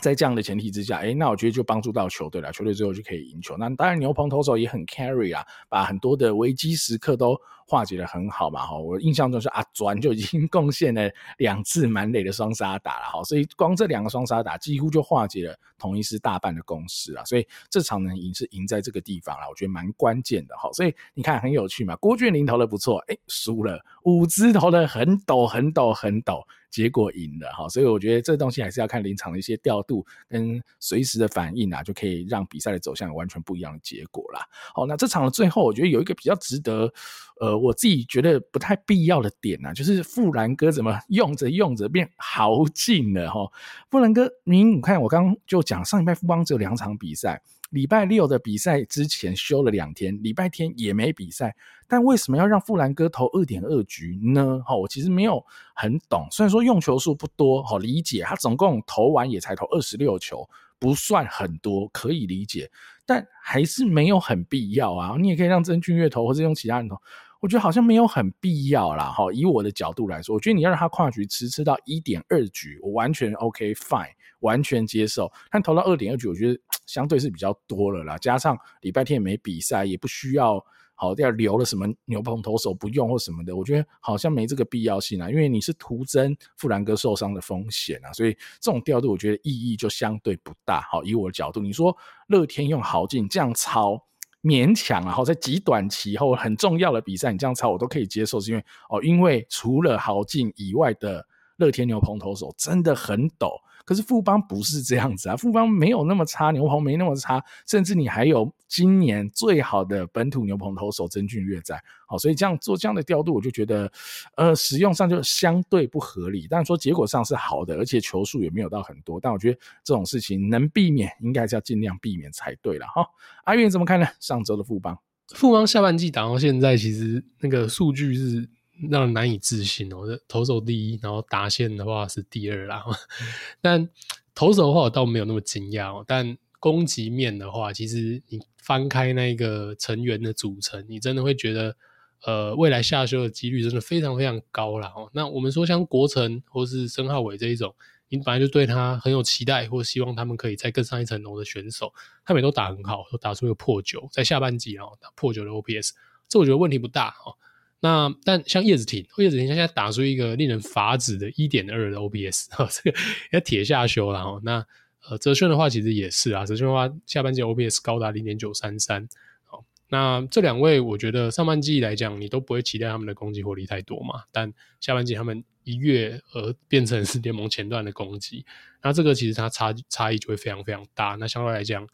在这样的前提之下，诶，那我觉得就帮助到球队了，球队最后就可以赢球。那当然牛棚投手也很 carry 啊，把很多的危机时刻都化解的很好嘛。哈，我印象中是阿转就已经 贡献了两次满垒的双杀打了哈，所以光这两个双杀打几乎就化解了统一师大半的攻势啊。所以这场能赢是赢在这个地方了，我觉得蛮关键的哈。所以你看很有趣嘛，郭俊麟投的不错，诶，输了，伍兹投的很抖很抖很抖。结果赢了哈，所以我觉得这东西还是要看临场的一些调度跟随时的反应啊，就可以让比赛的走向有完全不一样的结果啦。好，那这场的最后，我觉得有一个比较值得，呃，我自己觉得不太必要的点啊，就是富兰哥怎么用着用着变豪进了哈。富兰哥，您你看我刚就讲上礼拜富邦只有两场比赛。礼拜六的比赛之前休了两天，礼拜天也没比赛，但为什么要让富兰哥投二点二局呢？哈，我其实没有很懂。虽然说用球数不多，好理解，他总共投完也才投二十六球，不算很多，可以理解，但还是没有很必要啊。你也可以让曾俊岳投，或者用其他人投。我觉得好像没有很必要啦，哈。以我的角度来说，我觉得你要让他跨局迟迟到一点二局，我完全 OK fine，完全接受。但投到二点二局，我觉得相对是比较多了啦。加上礼拜天也没比赛，也不需要好要留了什么牛棚投手不用或什么的，我觉得好像没这个必要性啊。因为你是徒增富兰哥受伤的风险啊，所以这种调度我觉得意义就相对不大。好，以我的角度，你说乐天用豪进这样操。勉强，然后在极短期后很重要的比赛，你这样操我都可以接受，是因为哦，因为除了豪进以外的乐天牛棚投手真的很抖。可是富邦不是这样子啊，富邦没有那么差，牛棚没那么差，甚至你还有今年最好的本土牛棚投手曾俊岳在，好，所以这样做这样的调度，我就觉得，呃，使用上就相对不合理。但说结果上是好的，而且球数也没有到很多，但我觉得这种事情能避免，应该是要尽量避免才对了哈。阿月怎么看呢？上周的富邦，富邦下半季打到现在，其实那个数据是。让人难以置信哦！这投手第一，然后达线的话是第二啦。但投手的话我倒没有那么惊讶哦。但攻击面的话，其实你翻开那个成员的组成，你真的会觉得，呃，未来下修的几率真的非常非常高啦。哦。那我们说像国成或是申浩伟这一种，你本来就对他很有期待，或希望他们可以再更上一层楼的选手，他们也都打很好，都打出一个破九，在下半季哦打破九的 OPS，这我觉得问题不大哦。那但像叶子廷，叶子廷现在打出一个令人发指的一点二的 OPS，哈，这个要铁下修了哈。那呃，泽轩的话其实也是啊，泽轩的话下半季 OPS 高达零点九三三。好，那这两位我觉得上半季来讲，你都不会期待他们的攻击火力太多嘛。但下半季他们一跃而变成是联盟前段的攻击，那这个其实它差差异就会非常非常大。那相对来讲。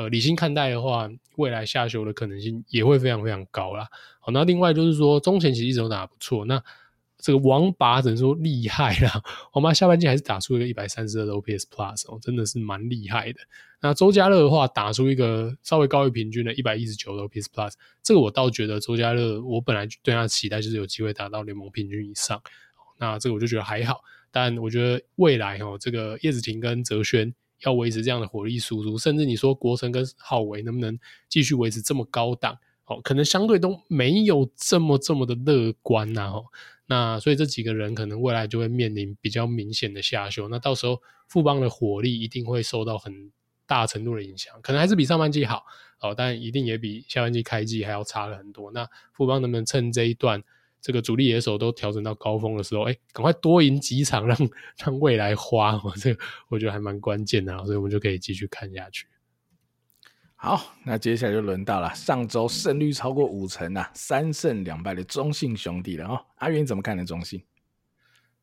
呃，理性看待的话，未来下修的可能性也会非常非常高啦。好，那另外就是说，中前其实一直都打得不错。那这个王拔只能说厉害啦，皇马下半季还是打出一个一百三十二的 OPS Plus 哦，真的是蛮厉害的。那周家乐的话，打出一个稍微高于平均的一百一十九的 OPS Plus，这个我倒觉得周家乐，我本来对他的期待就是有机会达到联盟平均以上。那这个我就觉得还好，但我觉得未来哦，这个叶子婷跟泽轩要维持这样的火力输出，甚至你说国城跟浩维能不能继续维持这么高档？哦，可能相对都没有这么这么的乐观呐，哦，那所以这几个人可能未来就会面临比较明显的下修，那到时候富邦的火力一定会受到很大程度的影响，可能还是比上半季好哦，但一定也比下半季开季还要差了很多。那富邦能不能趁这一段这个主力野手都调整到高峰的时候，哎，赶快多赢几场，让让未来花，哦，这个我觉得还蛮关键的，所以我们就可以继续看下去。好，那接下来就轮到了上周胜率超过五成啊，三胜两败的中信兄弟了哦。阿元怎么看的中信？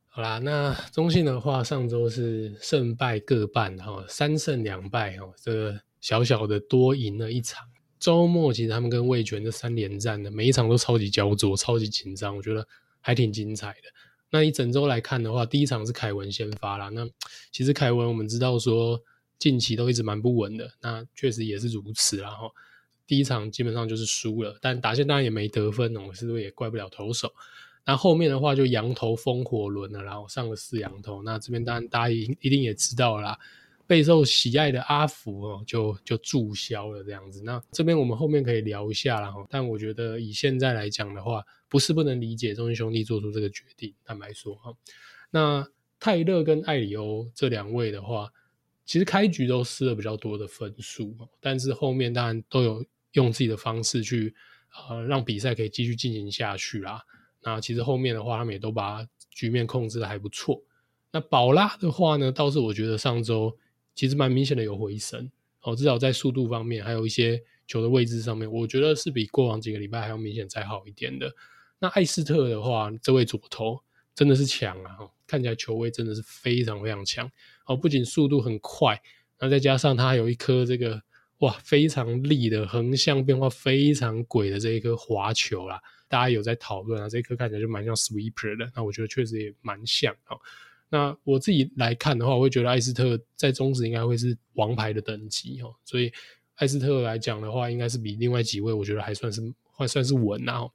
好啦，那中信的话，上周是胜败各半哈，三胜两败哦，这个小小的多赢了一场。周末其实他们跟味全这三连战的每一场都超级焦灼，超级紧张，我觉得还挺精彩的。那一整周来看的话，第一场是凯文先发啦。那其实凯文我们知道说。近期都一直蛮不稳的，那确实也是如此。然后第一场基本上就是输了，但打线当然也没得分哦，是不是也怪不了投手？那后面的话就羊头风火轮了，然后上了四羊头。那这边当然大家一定也知道了啦，备受喜爱的阿福哦，就就注销了这样子。那这边我们后面可以聊一下啦，但我觉得以现在来讲的话，不是不能理解中信兄弟做出这个决定。坦白说哈，那泰勒跟艾里欧这两位的话。其实开局都失了比较多的分数，但是后面当然都有用自己的方式去呃让比赛可以继续进行下去啦。那其实后面的话，他们也都把局面控制的还不错。那宝拉的话呢，倒是我觉得上周其实蛮明显的有回升哦，至少在速度方面，还有一些球的位置上面，我觉得是比过往几个礼拜还要明显再好一点的。那艾斯特的话，这位左投真的是强啊，看起来球威真的是非常非常强。哦，不仅速度很快，那再加上它还有一颗这个哇非常力的横向变化非常诡的这一颗滑球啦，大家有在讨论啊，这一颗看起来就蛮像 sweeper 的，那我觉得确实也蛮像哦。那我自己来看的话，我会觉得艾斯特在中职应该会是王牌的等级哦，所以艾斯特来讲的话，应该是比另外几位我觉得还算是还算是稳啊。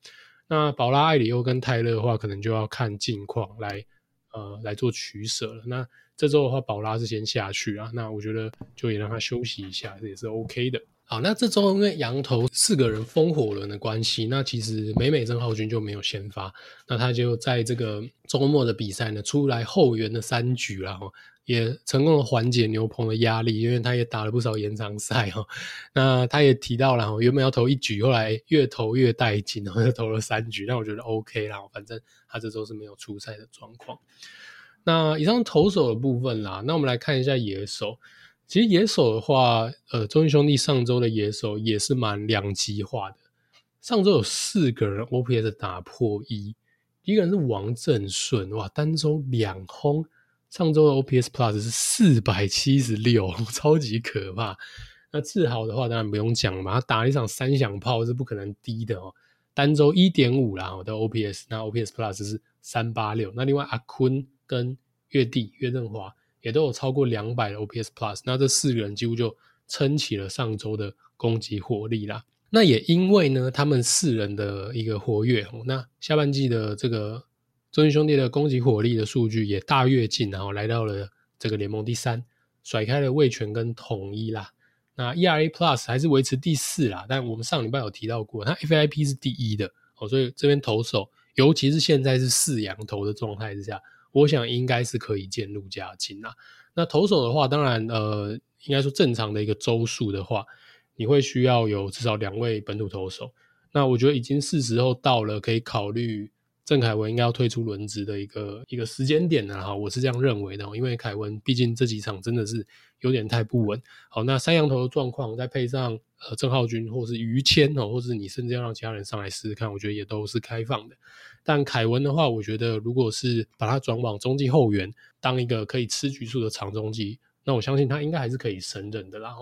那宝拉、艾里欧跟泰勒的话，可能就要看近况来呃来做取舍了。那这周的话，宝拉是先下去啊，那我觉得就也让他休息一下，这也是 OK 的。好，那这周因为洋投四个人风火轮的关系，那其实美美郑浩君就没有先发，那他就在这个周末的比赛呢，出来后援的三局，然后也成功的缓解牛棚的压力，因为他也打了不少延长赛哈。那他也提到了，原本要投一局，后来越投越带劲，然后就投了三局，那我觉得 OK 啦，反正他这周是没有出赛的状况。那以上投手的部分啦，那我们来看一下野手。其实野手的话，呃，中信兄弟上周的野手也是蛮两极化的。上周有四个人 OPS 打破一，一个人是王振顺，哇，单周两轰，上周的 OPS Plus 是四百七十六，超级可怕。那志豪的话，当然不用讲嘛，他打了一场三响炮是不可能低的哦，单周一点五啦，我的 OPS，那 OPS Plus 是三八六。那另外阿坤。跟月弟岳振华也都有超过两百的 OPS Plus，那这四个人几乎就撑起了上周的攻击火力啦。那也因为呢，他们四人的一个活跃，那下半季的这个中信兄弟的攻击火力的数据也大跃进，然后来到了这个联盟第三，甩开了味全跟统一啦。那 ERA Plus 还是维持第四啦，但我们上礼拜有提到过，他 FIP 是第一的哦，所以这边投手，尤其是现在是四洋投的状态之下。我想应该是可以渐入佳境啦。那投手的话，当然，呃，应该说正常的一个周数的话，你会需要有至少两位本土投手。那我觉得已经是时候到了，可以考虑。郑凯文应该要退出轮值的一个一个时间点了哈，我是这样认为的，因为凯文毕竟这几场真的是有点太不稳。好，那三羊头的状况，再配上呃郑浩均或是于谦哦，或是你甚至要让其他人上来试试看，我觉得也都是开放的。但凯文的话，我觉得如果是把他转往中继后援，当一个可以吃局数的长中继，那我相信他应该还是可以胜任的啦。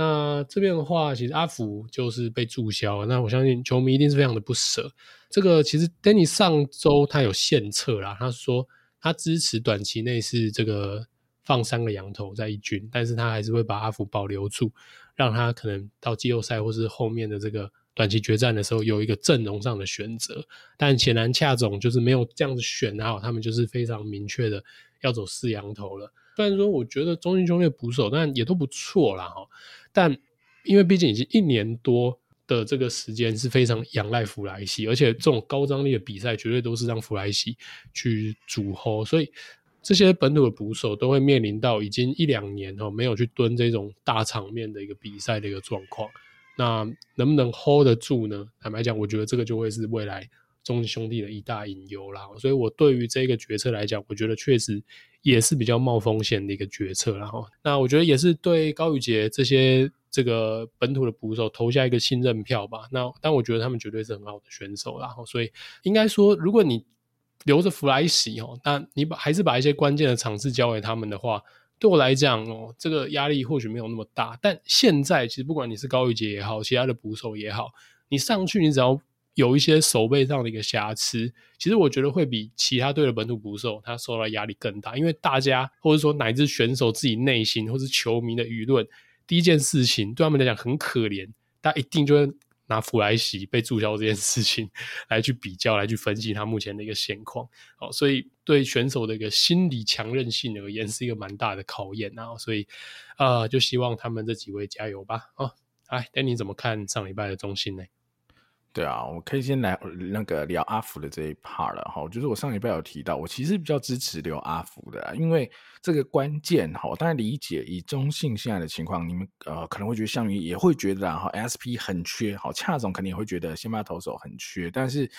那这边的话，其实阿福就是被注销，那我相信球迷一定是非常的不舍。这个其实 Danny 上周他有献策啦，他说他支持短期内是这个放三个羊头在一军，但是他还是会把阿福保留住，让他可能到季后赛或是后面的这个短期决战的时候有一个阵容上的选择。但显然恰总就是没有这样子选，然后他们就是非常明确的要走四羊头了。虽然说我觉得中信兄弟的捕手，但也都不错啦哈。但因为毕竟已经一年多的这个时间是非常仰赖弗莱西，而且这种高张力的比赛绝对都是让弗莱西去主轰，所以这些本土的捕手都会面临到已经一两年哦没有去蹲这种大场面的一个比赛的一个状况。那能不能 hold 得住呢？坦白讲，我觉得这个就会是未来中信兄弟的一大隐忧啦。所以我对于这个决策来讲，我觉得确实。也是比较冒风险的一个决策，然后那我觉得也是对高宇杰这些这个本土的捕手投下一个信任票吧。那但我觉得他们绝对是很好的选手，然后所以应该说，如果你留着弗莱西哦，那你把还是把一些关键的场次交给他们的话，对我来讲哦，这个压力或许没有那么大。但现在其实不管你是高宇杰也好，其他的捕手也好，你上去你只要。有一些守备上的一个瑕疵，其实我觉得会比其他队的本土捕手他受到压力更大，因为大家或者说乃至选手自己内心或是球迷的舆论，第一件事情对他们来讲很可怜，他一定就会拿弗莱西被注销这件事情来去比较，来去分析他目前的一个现况。哦，所以对选手的一个心理强韧性而言是一个蛮大的考验啊。所以啊、呃，就希望他们这几位加油吧。哦，哎，那你怎么看上礼拜的中心呢？对啊，我可以先来那个聊阿福的这一 part 了哈。就是我上礼拜有提到，我其实比较支持留阿福的，因为这个关键哈，我当然理解以中性现在的情况，你们呃可能会觉得象迷也会觉得哈，SP 很缺，好恰总肯定也会觉得先发投手很缺，但是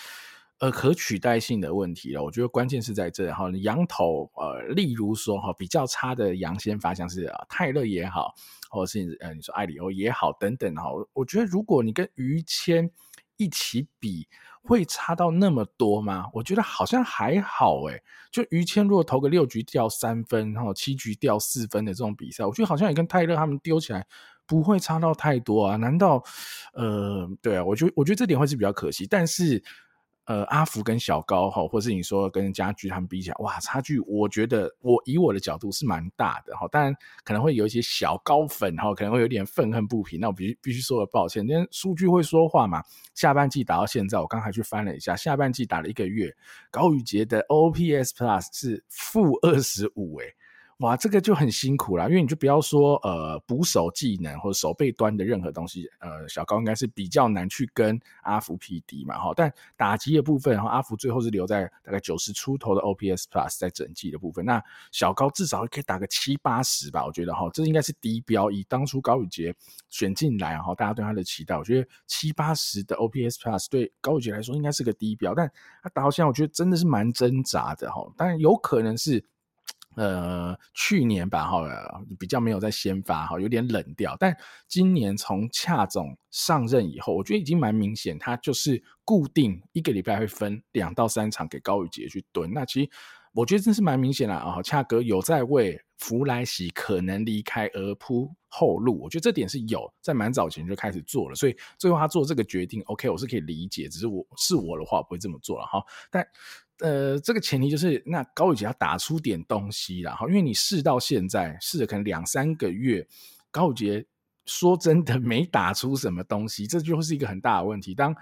呃可取代性的问题了，我觉得关键是在这哈，洋投呃，例如说哈比较差的洋先发像是泰勒也好，或者是呃你说艾里欧也好等等哈，我觉得如果你跟于谦一起比会差到那么多吗？我觉得好像还好诶。就于谦如果投个六局掉三分，然后七局掉四分的这种比赛，我觉得好像也跟泰勒他们丢起来不会差到太多啊。难道呃，对啊，我觉得我觉得这点会是比较可惜，但是。呃，阿福跟小高哈，或是你说跟家居他们比起来，哇，差距我觉得我以我的角度是蛮大的哈。当然可能会有一些小高粉哈，可能会有点愤恨不平。那我必须必须说个抱歉，因为数据会说话嘛。下半季打到现在，我刚才去翻了一下，下半季打了一个月，高宇杰的 OPS Plus 是负二十五诶。哇，这个就很辛苦啦，因为你就不要说呃捕手技能或者守备端的任何东西，呃小高应该是比较难去跟阿福匹敌嘛哈。但打击的部分，然后阿福最后是留在大概九十出头的 OPS Plus 在整季的部分，那小高至少可以打个七八十吧，我觉得哈，这应该是低标。以当初高宇杰选进来哈，大家对他的期待，我觉得七八十的 OPS Plus 对高宇杰来说应该是个低标，但他打到现在，我觉得真的是蛮挣扎的哈。当然有可能是。呃，去年吧，哈，比较没有在先发，哈，有点冷掉。但今年从恰总上任以后，我觉得已经蛮明显，他就是固定一个礼拜会分两到三场给高宇杰去蹲。那其实我觉得真是蛮明显了啊，恰哥有在为弗莱西可能离开而铺后路。我觉得这点是有在蛮早前就开始做了，所以最后他做这个决定，OK，我是可以理解。只是我是我的话，我不会这么做了哈。但呃，这个前提就是那高宇杰要打出点东西啦，哈，因为你试到现在试了可能两三个月，高宇杰说真的没打出什么东西，这就会是一个很大的问题。当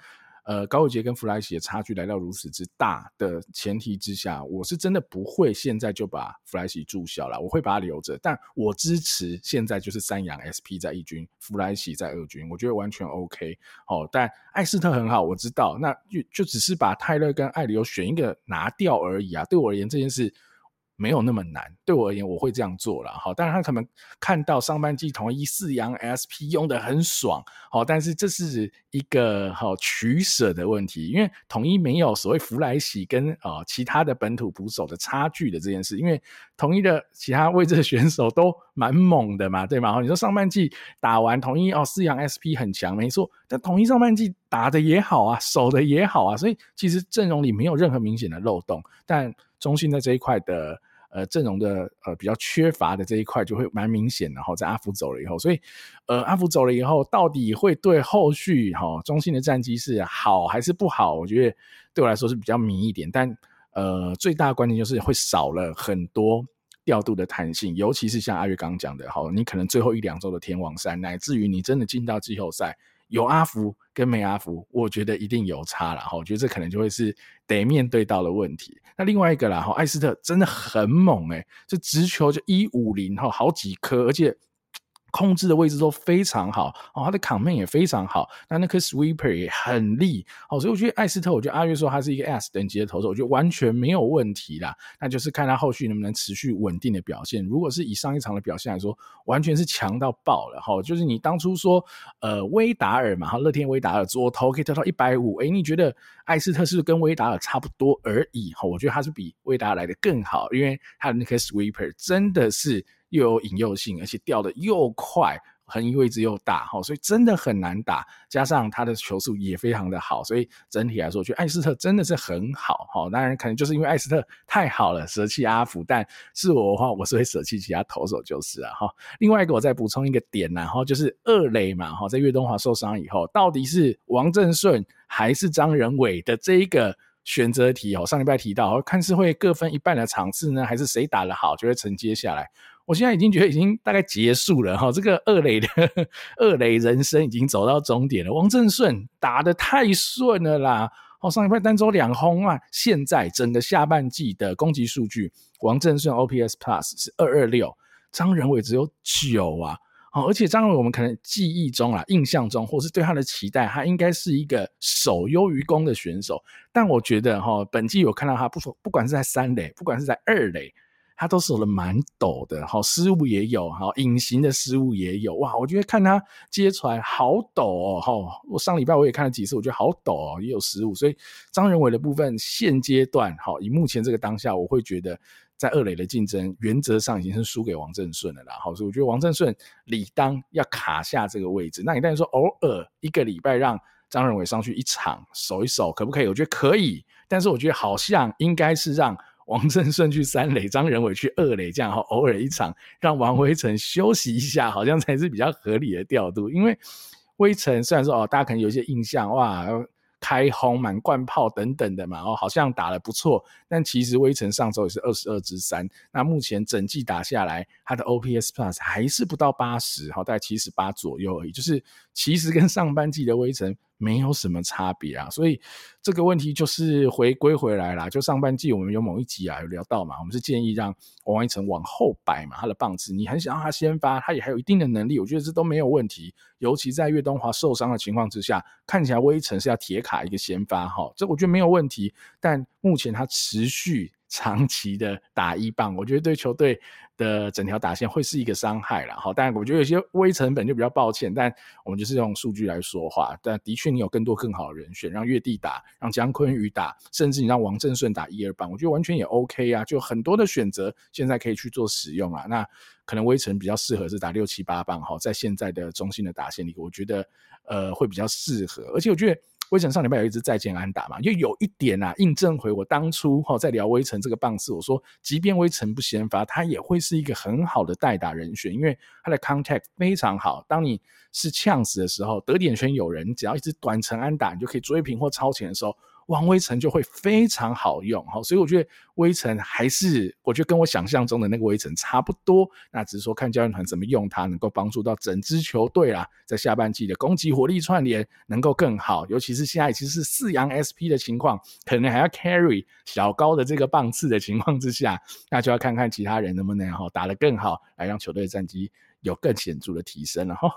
呃，高伟杰跟弗莱西的差距来到如此之大的前提之下，我是真的不会现在就把弗莱西注销了，我会把他留着。但我支持现在就是三洋 SP 在一军，弗莱西在二军，我觉得完全 OK。哦，但艾斯特很好，我知道，那就就只是把泰勒跟艾里欧选一个拿掉而已啊。对我而言，这件事。没有那么难，对我而言，我会这样做了。好，当然他可能看到上半季统一四洋 SP 用的很爽，好，但是这是一个好取舍的问题，因为统一没有所谓弗莱西跟啊其他的本土捕手的差距的这件事，因为统一的其他位置的选手都蛮猛的嘛，对吗？你说上半季打完统一哦，四洋 SP 很强，没错，但统一上半季打的也好啊，守的也好啊，所以其实阵容里没有任何明显的漏洞，但中信在这一块的。呃阵容的呃比较缺乏的这一块就会蛮明显的哈，在阿福走了以后，所以呃阿福走了以后，到底会对后续哈中信的战绩是好还是不好？我觉得对我来说是比较迷一点，但呃最大的关键就是会少了很多调度的弹性，尤其是像阿月刚刚讲的，哈，你可能最后一两周的天王山，乃至于你真的进到季后赛。有阿福跟没阿福，我觉得一定有差了哈。我觉得这可能就会是得面对到的问题。那另外一个啦哈，艾斯特真的很猛诶、欸，这直球就一五零哈，好几颗，而且。控制的位置都非常好哦，他的扛面也非常好，那那颗 sweeper 也很利哦，所以我觉得艾斯特，我觉得阿月说他是一个 S 等级的投手，我觉得完全没有问题啦。那就是看他后续能不能持续稳定的表现。如果是以上一场的表现来说，完全是强到爆了哈。就是你当初说呃威达尔嘛，哈乐天威达尔左投可以投到一百五，诶，你觉得艾斯特是不是跟威达尔差不多而已哈？我觉得他是比威达尔来的更好，因为他的那颗 sweeper 真的是。又有引诱性，而且掉的又快，横移位置又大，哈所以真的很难打。加上他的球速也非常的好，所以整体来说，我觉得艾斯特真的是很好哈。当然，可能就是因为艾斯特太好了，舍弃阿福。但是我的话，我是会舍弃其他投手就是啊哈。另外一个，我再补充一个点，然后就是二垒嘛哈，在岳东华受伤以后，到底是王正顺还是张仁伟的这一个选择题哦？上礼拜提到，看是会各分一半的场次呢，还是谁打得好就会承接下来。我现在已经觉得已经大概结束了哈，这个二垒的 二垒人生已经走到终点了。王正顺打得太顺了啦，哦，上礼拜单周两轰啊，现在整个下半季的攻击数据，王正顺 OPS Plus 是二二六，张仁伟只有九啊，哦，而且张仁伟我们可能记忆中啊、印象中，或是对他的期待，他应该是一个守优于攻的选手，但我觉得哈，本季有看到他不说，不管是在三垒，不管是在二垒。他都守得蛮抖的，好失误也有，好隐形的失误也有，哇！我觉得看他接出来好抖哦，哈！我上礼拜我也看了几次，我觉得好抖哦，也有失误，所以张仁伟的部分现阶段，好以目前这个当下，我会觉得在二垒的竞争原则上已经是输给王正顺了啦，好，所以我觉得王正顺理当要卡下这个位置。那你当然说偶尔一个礼拜让张仁伟上去一场守一守，可不可以？我觉得可以，但是我觉得好像应该是让。王正顺去三垒，张仁伟去二垒，这样哈，偶尔一场让王威成休息一下，好像才是比较合理的调度。因为威成虽然说哦，大家可能有一些印象哇，开轰满贯炮等等的嘛，哦，好像打得不错，但其实威晨上周也是二十二支三，那目前整季打下来，他的 OPS Plus 还是不到八十，好，大概七十八左右而已，就是其实跟上半季的威晨。没有什么差别啊，所以这个问题就是回归回来啦。就上半季我们有某一集啊有聊到嘛，我们是建议让王一晨往后摆嘛，他的棒次你很想让他先发，他也还有一定的能力，我觉得这都没有问题。尤其在岳东华受伤的情况之下，看起来威城是要铁卡一个先发哈，这我觉得没有问题。但目前他持续。长期的打一棒，我觉得对球队的整条打线会是一个伤害啦。好，但我觉得有些微成本就比较抱歉，但我们就是用数据来说话。但的确，你有更多更好的人选，让月帝打，让江坤宇打，甚至你让王正顺打一二棒，我觉得完全也 OK 啊。就很多的选择，现在可以去做使用啊。那可能微成比较适合是打六七八棒，哈，在现在的中心的打线里，我觉得呃会比较适合，而且我觉得。威晨上礼拜有一支再见安打嘛，就有一点啊，印证回我当初哈在聊威晨这个棒次，我说即便威晨不先发，他也会是一个很好的代打人选，因为他的 contact 非常好。当你是呛死的时候，得点圈有人，只要一支短程安打，你就可以追平或超前的时候。王威城就会非常好用，哈所以我觉得威城还是，我觉得跟我想象中的那个威城差不多。那只是说看教练团怎么用它，能够帮助到整支球队啦，在下半季的攻击火力串联能够更好。尤其是现在其实是四阳 SP 的情况，可能还要 carry 小高的这个棒次的情况之下，那就要看看其他人能不能哈打得更好，来让球队的战绩有更显著的提升了哈。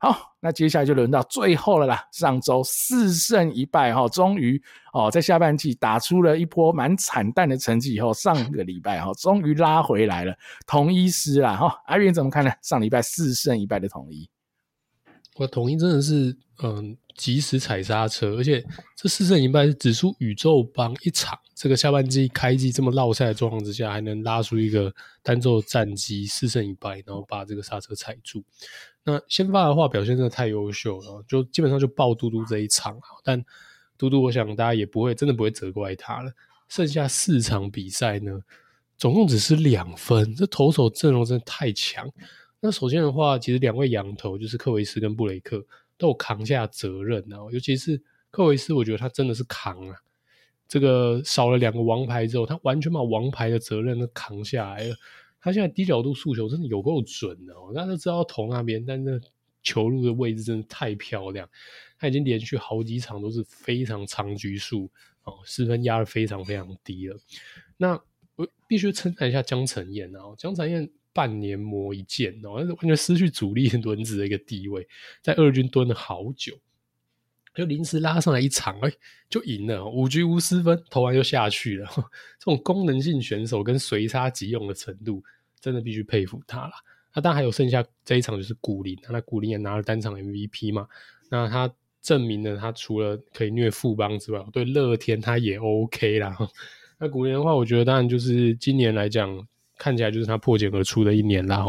好，那接下来就轮到最后了啦。上周四胜一败哈，终于哦，在下半季打出了一波蛮惨淡的成绩以后，上个礼拜哈，终于拉回来了。统一狮啦哈，阿元怎么看呢？上礼拜四胜一败的统一，我统一真的是嗯，及时踩刹车，而且这四胜一败是只输宇宙帮一场。这个下半季开季这么落赛的状况之下，还能拉出一个单周战绩四胜一败，然后把这个刹车踩住。那先发的话表现真的太优秀了，就基本上就爆嘟嘟这一场。但嘟嘟，我想大家也不会真的不会责怪他了。剩下四场比赛呢，总共只是两分，这投手阵容真的太强。那首先的话，其实两位洋投就是克维斯跟布雷克都有扛下责任，然后尤其是克维斯，我觉得他真的是扛啊。这个少了两个王牌之后，他完全把王牌的责任都扛下来了。他现在低角度速球真的有够准的哦，大家都知道投那边，但是球路的位置真的太漂亮。他已经连续好几场都是非常长局数哦，失分压得非常非常低了。那我必须称赞一下江晨燕啊，江晨燕半年磨一剑哦，但是完全失去主力轮子的一个地位，在二军蹲了好久。就临时拉上来一场，哎、就赢了，五局无失分，投完就下去了。这种功能性选手跟随插即用的程度，真的必须佩服他了。那当然还有剩下这一场就是古林，那古林也拿了单场 MVP 嘛。那他证明了他除了可以虐富邦之外，对乐天他也 OK 啦。那古林的话，我觉得当然就是今年来讲，看起来就是他破茧而出的一年啦。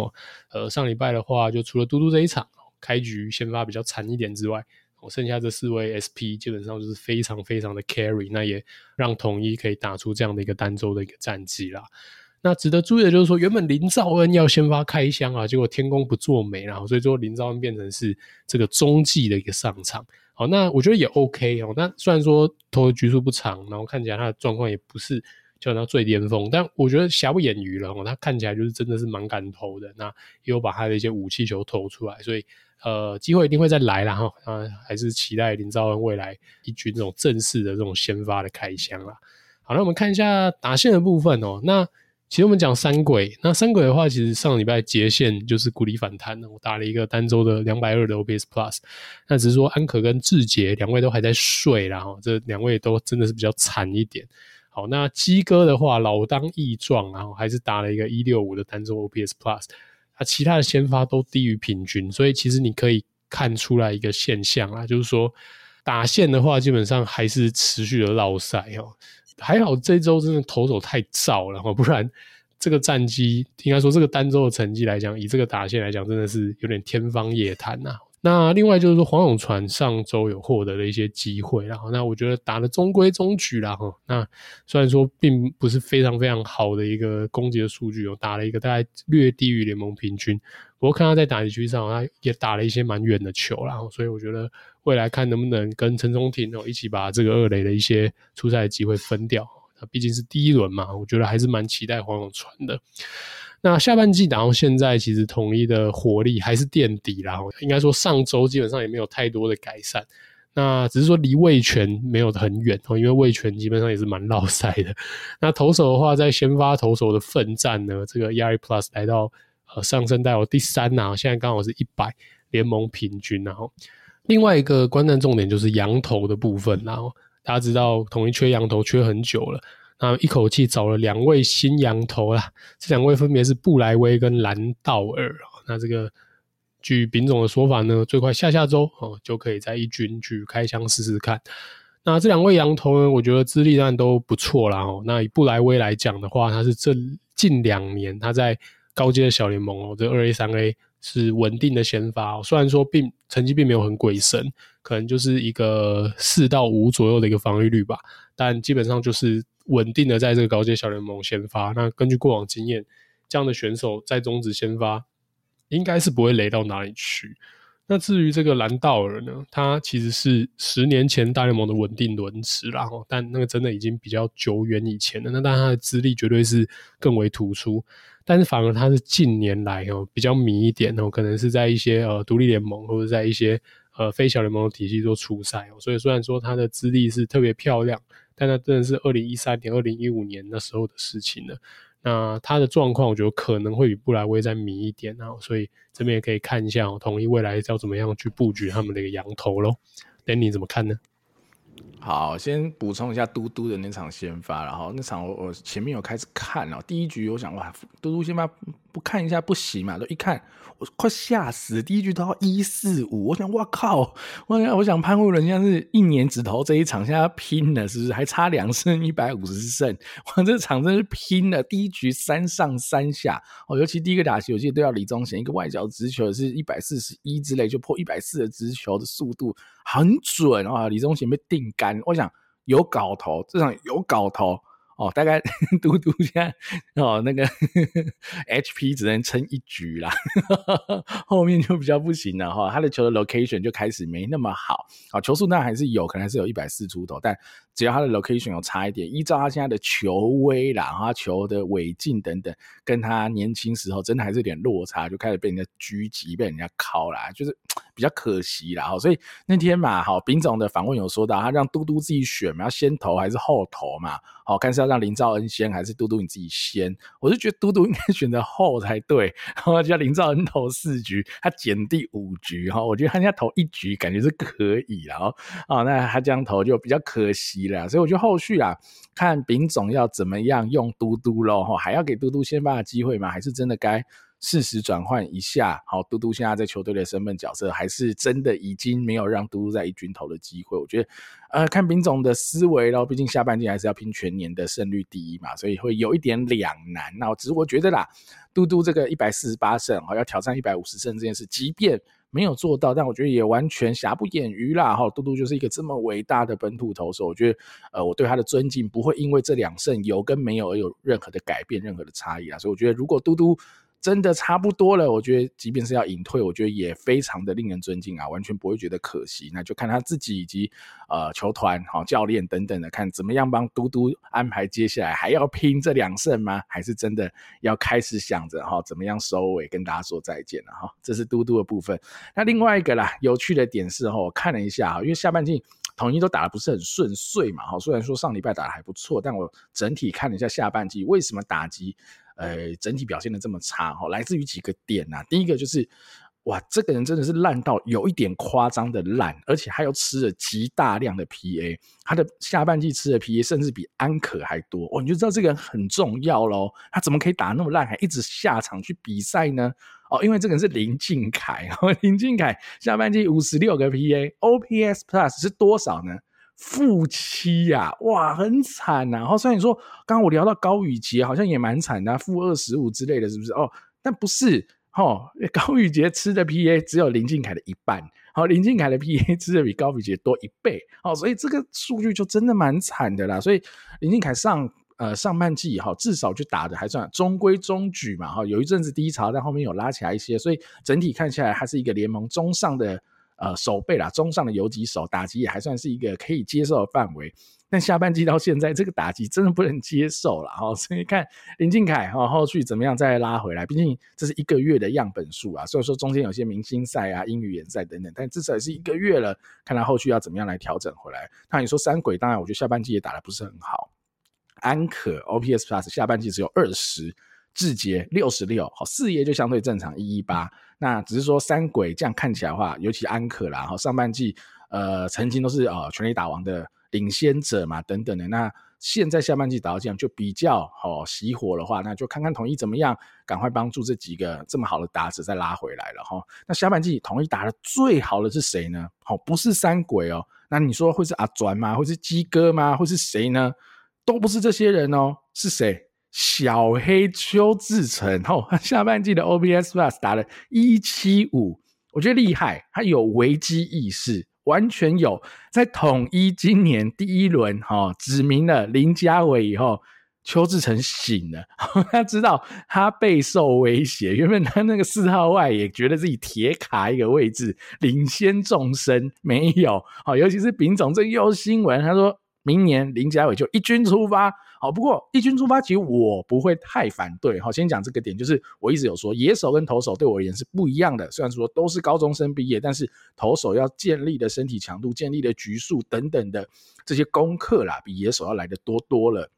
呃，上礼拜的话，就除了嘟嘟这一场开局先发比较惨一点之外。我剩下这四位 SP 基本上就是非常非常的 carry，那也让统一可以打出这样的一个单周的一个战绩啦。那值得注意的就是说，原本林兆恩要先发开箱啊，结果天公不作美，然后所以说林兆恩变成是这个中继的一个上场。好，那我觉得也 OK 哦。那虽然说投的局数不长，然后看起来他的状况也不是叫他最巅峰，但我觉得瑕不掩瑜了哦。他看起来就是真的是蛮敢投的，那也有把他的一些武器球投出来，所以。呃，机会一定会再来啦哈，啊，还是期待林兆恩未来一军这种正式的这种先发的开箱啦。好，那我们看一下打线的部分哦。那其实我们讲三鬼，那三鬼的话，其实上礼拜结线就是鼓励反弹，我打了一个单周的两百二的 OPS Plus。那只是说安可跟志杰两位都还在睡啦哈，这两位都真的是比较惨一点。那鸡哥的话老当益壮，然后还是打了一个一六五的单周 OPS Plus。啊，其他的先发都低于平均，所以其实你可以看出来一个现象啊，就是说打线的话，基本上还是持续的落赛哦。还好这周真的投手太燥了，不然这个战绩应该说这个单周的成绩来讲，以这个打线来讲，真的是有点天方夜谭呐。那另外就是说，黄永传上周有获得了一些机会，然后那我觉得打得中规中矩啦哈。那虽然说并不是非常非常好的一个攻击的数据，有打了一个大概略低于联盟平均，不过看他在打击区上，他也打了一些蛮远的球啦，所以我觉得未来看能不能跟陈聪廷哦一起把这个二垒的一些出赛机会分掉。那毕竟是第一轮嘛，我觉得还是蛮期待黄永传的。那下半季打到现在，其实统一的火力还是垫底啦。应该说上周基本上也没有太多的改善。那只是说离味全没有很远哦，因为味全基本上也是蛮 落赛的。那投手的话，在先发投手的奋战呢，这个 ERA Plus 来到呃上升到第三呐，现在刚好是一百联盟平均。然后另外一个观战重点就是洋投的部分。然后大家知道统一缺洋投缺很久了。那一口气找了两位新洋投啦，这两位分别是布莱威跟兰道尔。那这个据丙总的说法呢，最快下下周哦就可以在一军去开箱试试看。那这两位洋头呢，我觉得资历当然都不错啦。哦，那以布莱威来讲的话，他是这近两年他在高阶的小联盟哦，这二 A 三 A 是稳定的先发。虽然说并成绩并没有很鬼神，可能就是一个四到五左右的一个防御率吧，但基本上就是。稳定的在这个高阶小联盟先发，那根据过往经验，这样的选手在中职先发应该是不会雷到哪里去。那至于这个兰道尔呢，他其实是十年前大联盟的稳定轮值啦，但那个真的已经比较久远以前了。那但他的资历绝对是更为突出，但是反而他是近年来哦比较迷一点哦，可能是在一些呃独立联盟或者在一些呃非小联盟体系做出赛哦，所以虽然说他的资历是特别漂亮。但那真的是二零一三年、二零一五年那时候的事情了。那他的状况，我觉得可能会比布莱威再迷一点，啊所以这边也可以看一下，统一未来要怎么样去布局他们的一个羊头咯。等你怎么看呢？好，先补充一下嘟嘟的那场先发，然后那场我我前面有开始看哦，第一局我想哇，嘟嘟先发不看一下不行嘛，都一看我快吓死，第一局都要一四五，我想哇靠，我想我想潘户人现在是一年只投这一场，现在要拼了是不是？还差两胜一百五十胜，哇，这场真是拼了，第一局三上三下哦，尤其第一个打席，我记得都要李宗贤一个外角直球是一百四十一之类，就破一百四的直球的速度。很准啊！李宗贤被定杆，我想有搞头，这场有搞头哦，大概 嘟嘟现在哦那个 HP 只能撑一局啦，后面就比较不行了哈。他的球的 location 就开始没那么好，啊，球速那还是有可能还是有一百四出头，但只要他的 location 有差一点，依照他现在的球威啦，他球的尾劲等等，跟他年轻时候真的还是有点落差，就开始被人家狙击，被人家敲啦，就是 比较可惜啦。所以那天嘛，好，丙总的访问有说到，他让嘟嘟自己选嘛，要先投还是后投嘛？好，看是要让林兆恩先，还是嘟嘟你自己先？我就觉得嘟嘟应该选择后才对。然后叫林兆恩投四局，他捡第五局哈，我觉得他现在投一局感觉是可以了哦。那他这样投就比较可惜了。所以我觉得后续啊，看丙总要怎么样用嘟嘟喽，哈，还要给嘟嘟先发的机会吗？还是真的该？适时转换一下，好，嘟嘟现在在球队的身份角色，还是真的已经没有让嘟嘟在一军投的机会。我觉得，呃，看丙总的思维咯，毕竟下半季还是要拼全年的胜率第一嘛，所以会有一点两难。那只是我觉得啦，嘟嘟这个一百四十八胜，好，要挑战一百五十胜这件事，即便没有做到，但我觉得也完全瑕不掩瑜啦。哈，嘟嘟就是一个这么伟大的本土投手，我觉得，呃，我对他的尊敬不会因为这两胜有跟没有而有任何的改变，任何的差异啊。所以我觉得，如果嘟嘟真的差不多了，我觉得即便是要隐退，我觉得也非常的令人尊敬啊，完全不会觉得可惜。那就看他自己以及呃球团、好教练等等的，看怎么样帮嘟嘟安排接下来还要拼这两胜吗？还是真的要开始想着哈怎么样收尾，跟大家说再见了哈。这是嘟嘟的部分。那另外一个啦，有趣的点是哈，我看了一下哈，因为下半季统一都打得不是很顺遂嘛哈，虽然说上礼拜打得还不错，但我整体看了一下下半季为什么打击。呃，整体表现的这么差哈，来自于几个点呐、啊。第一个就是，哇，这个人真的是烂到有一点夸张的烂，而且他又吃了极大量的 PA，他的下半季吃的 PA 甚至比安可还多哦，你就知道这个人很重要喽。他怎么可以打那么烂，还一直下场去比赛呢？哦，因为这个人是林靖凯哦，林靖凯下半季五十六个 PA，OPS Plus 是多少呢？负七呀，哇，很惨呐、然后虽然你说，刚刚我聊到高宇杰好像也蛮惨的、啊，负二十五之类的，是不是？哦，但不是，哦，高宇杰吃的 PA 只有林俊凯的一半，好、哦，林俊凯的 PA 吃的比高宇杰多一倍，好、所以这个数据就真的蛮惨的啦。所以林俊凯上呃上半季哈、至少就打得还算中规中矩嘛，哈、有一阵子低潮，但后面有拉起来一些，所以整体看起来还是一个联盟中上的。呃，守备啦，中上的游击手打击也还算是一个可以接受的范围，但下半季到现在这个打击真的不能接受了哈，所以看林靖凯哈后续怎么样再拉回来，毕竟这是一个月的样本数啊，所以说中间有些明星赛啊、英语联赛等等，但至少也是一个月了，看他后续要怎么样来调整回来。那你说三鬼，当然我觉得下半季也打得不是很好，安可 OPS Plus 下半季只有二十。志杰六十六，好，四爷就相对正常一一八，那只是说三鬼这样看起来的话，尤其安可啦，哈，上半季呃曾经都是呃全力打王的领先者嘛，等等的，那现在下半季打到这样就比较好熄火的话，那就看看统一怎么样，赶快帮助这几个这么好的打者再拉回来了哈。那下半季统一打的最好的是谁呢？好，不是三鬼哦，那你说会是阿转吗？会是鸡哥吗？会是谁呢？都不是这些人哦，是谁？小黑邱志成，吼，下半季的 OBS Plus 打了一七五，我觉得厉害，他有危机意识，完全有。在统一今年第一轮，哈，指明了林家伟以后，邱志成醒了，他知道他备受威胁，原本他那个四号外也觉得自己铁卡一个位置，领先众生，没有，好，尤其是丙总这又新闻，他说。明年林家伟就一军出发，好，不过一军出发其实我不会太反对，好，先讲这个点，就是我一直有说野手跟投手对我而言是不一样的，虽然说都是高中生毕业，但是投手要建立的身体强度、建立的局数等等的这些功课啦，比野手要来得多多了。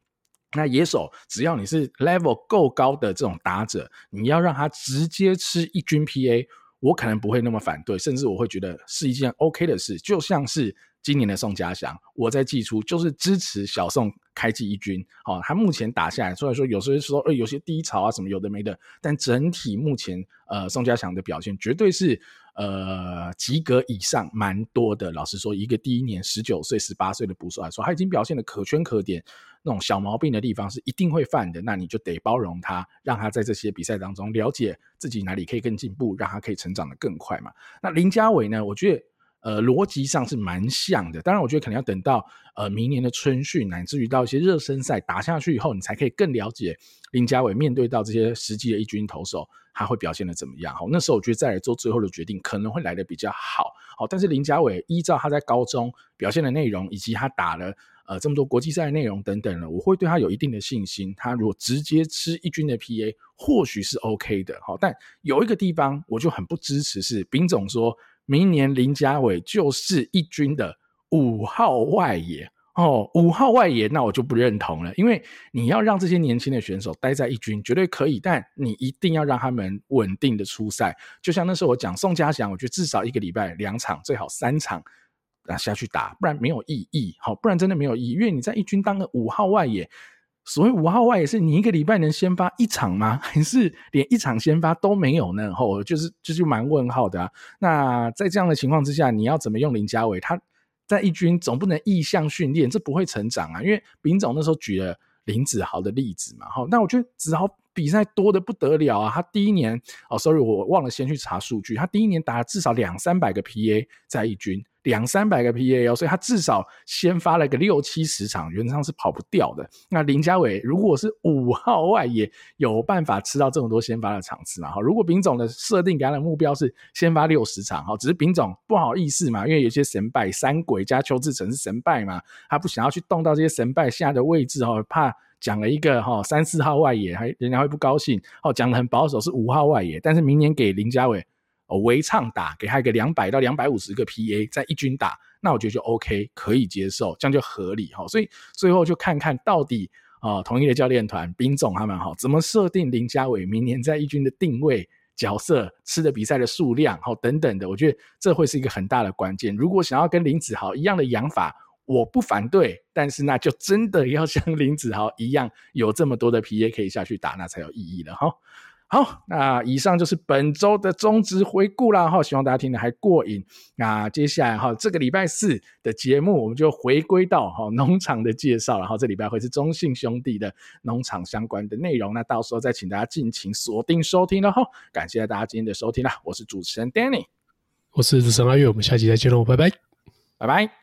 那野手只要你是 level 够高的这种打者，你要让他直接吃一军 PA，我可能不会那么反对，甚至我会觉得是一件 OK 的事，就像是。今年的宋家祥，我在寄出就是支持小宋开季一军。好，他目前打下来，虽然说有时候说，呃，有些低潮啊什么有的没的，但整体目前，呃，宋家祥的表现绝对是呃及格以上，蛮多的。老实说，一个第一年十九岁、十八岁的捕手来说，他已经表现的可圈可点。那种小毛病的地方是一定会犯的，那你就得包容他，让他在这些比赛当中了解自己哪里可以更进步，让他可以成长得更快嘛。那林家伟呢？我觉得。呃，逻辑上是蛮像的。当然，我觉得可能要等到呃明年的春训，乃至于到一些热身赛打下去以后，你才可以更了解林家伟面对到这些实际的一军投手，他会表现得怎么样。好，那时候我觉得再来做最后的决定，可能会来得比较好。好，但是林家伟依照他在高中表现的内容，以及他打了呃这么多国际赛的内容等等了，我会对他有一定的信心。他如果直接吃一军的 PA，或许是 OK 的。好，但有一个地方我就很不支持，是丙总说。明年林家伟就是一军的五号外野哦，五号外野，那我就不认同了，因为你要让这些年轻的选手待在一军绝对可以，但你一定要让他们稳定的出赛。就像那时候我讲宋家祥，我觉得至少一个礼拜两场，最好三场啊下去打，不然没有意义。好，不然真的没有意义，因为你在一军当个五号外野。所谓五号外野是你一个礼拜能先发一场吗？还是连一场先发都没有呢？吼，就是就是蛮问号的啊。那在这样的情况之下，你要怎么用林家伟？他在一军总不能异向训练，这不会成长啊。因为丙总那时候举了林子豪的例子嘛，吼。那我觉得子豪比赛多得不得了啊。他第一年哦，sorry，我忘了先去查数据，他第一年打了至少两三百个 PA 在一军。两三百个 PA 哦，所以他至少先发了个六七十场，原则上是跑不掉的。那林家伟如果是五号外也，有办法吃到这么多先发的场次嘛？哈，如果丙总的设定给他的目标是先发六十场，哈，只是丙总不好意思嘛，因为有些神败三鬼加邱志成是神败嘛，他不想要去动到这些神败下的位置哦，怕讲了一个哈三四号外野，还人家会不高兴哦，讲的很保守是五号外野，但是明年给林家伟哦。围唱打，给他一个两百到两百五十个 PA，在一军打，那我觉得就 OK，可以接受，这样就合理哈。所以最后就看看到底啊，统一的教练团、兵总他们哈，怎么设定林家伟明年在一军的定位、角色、吃的比赛的数量，好等等的，我觉得这会是一个很大的关键。如果想要跟林子豪一样的养法，我不反对，但是那就真的要像 林子豪一样，有这么多的 PA 可以下去打，那才有意义了哈。好，那以上就是本周的中职回顾啦哈，希望大家听得还过瘾。那接下来哈，这个礼拜四的节目，我们就回归到哈农场的介绍，然后这礼拜会是中信兄弟的农场相关的内容，那到时候再请大家尽情锁定收听了哈。感谢大家今天的收听啦，我是主持人 Danny，我是主持人阿月，我们下期再见喽，拜拜，拜拜。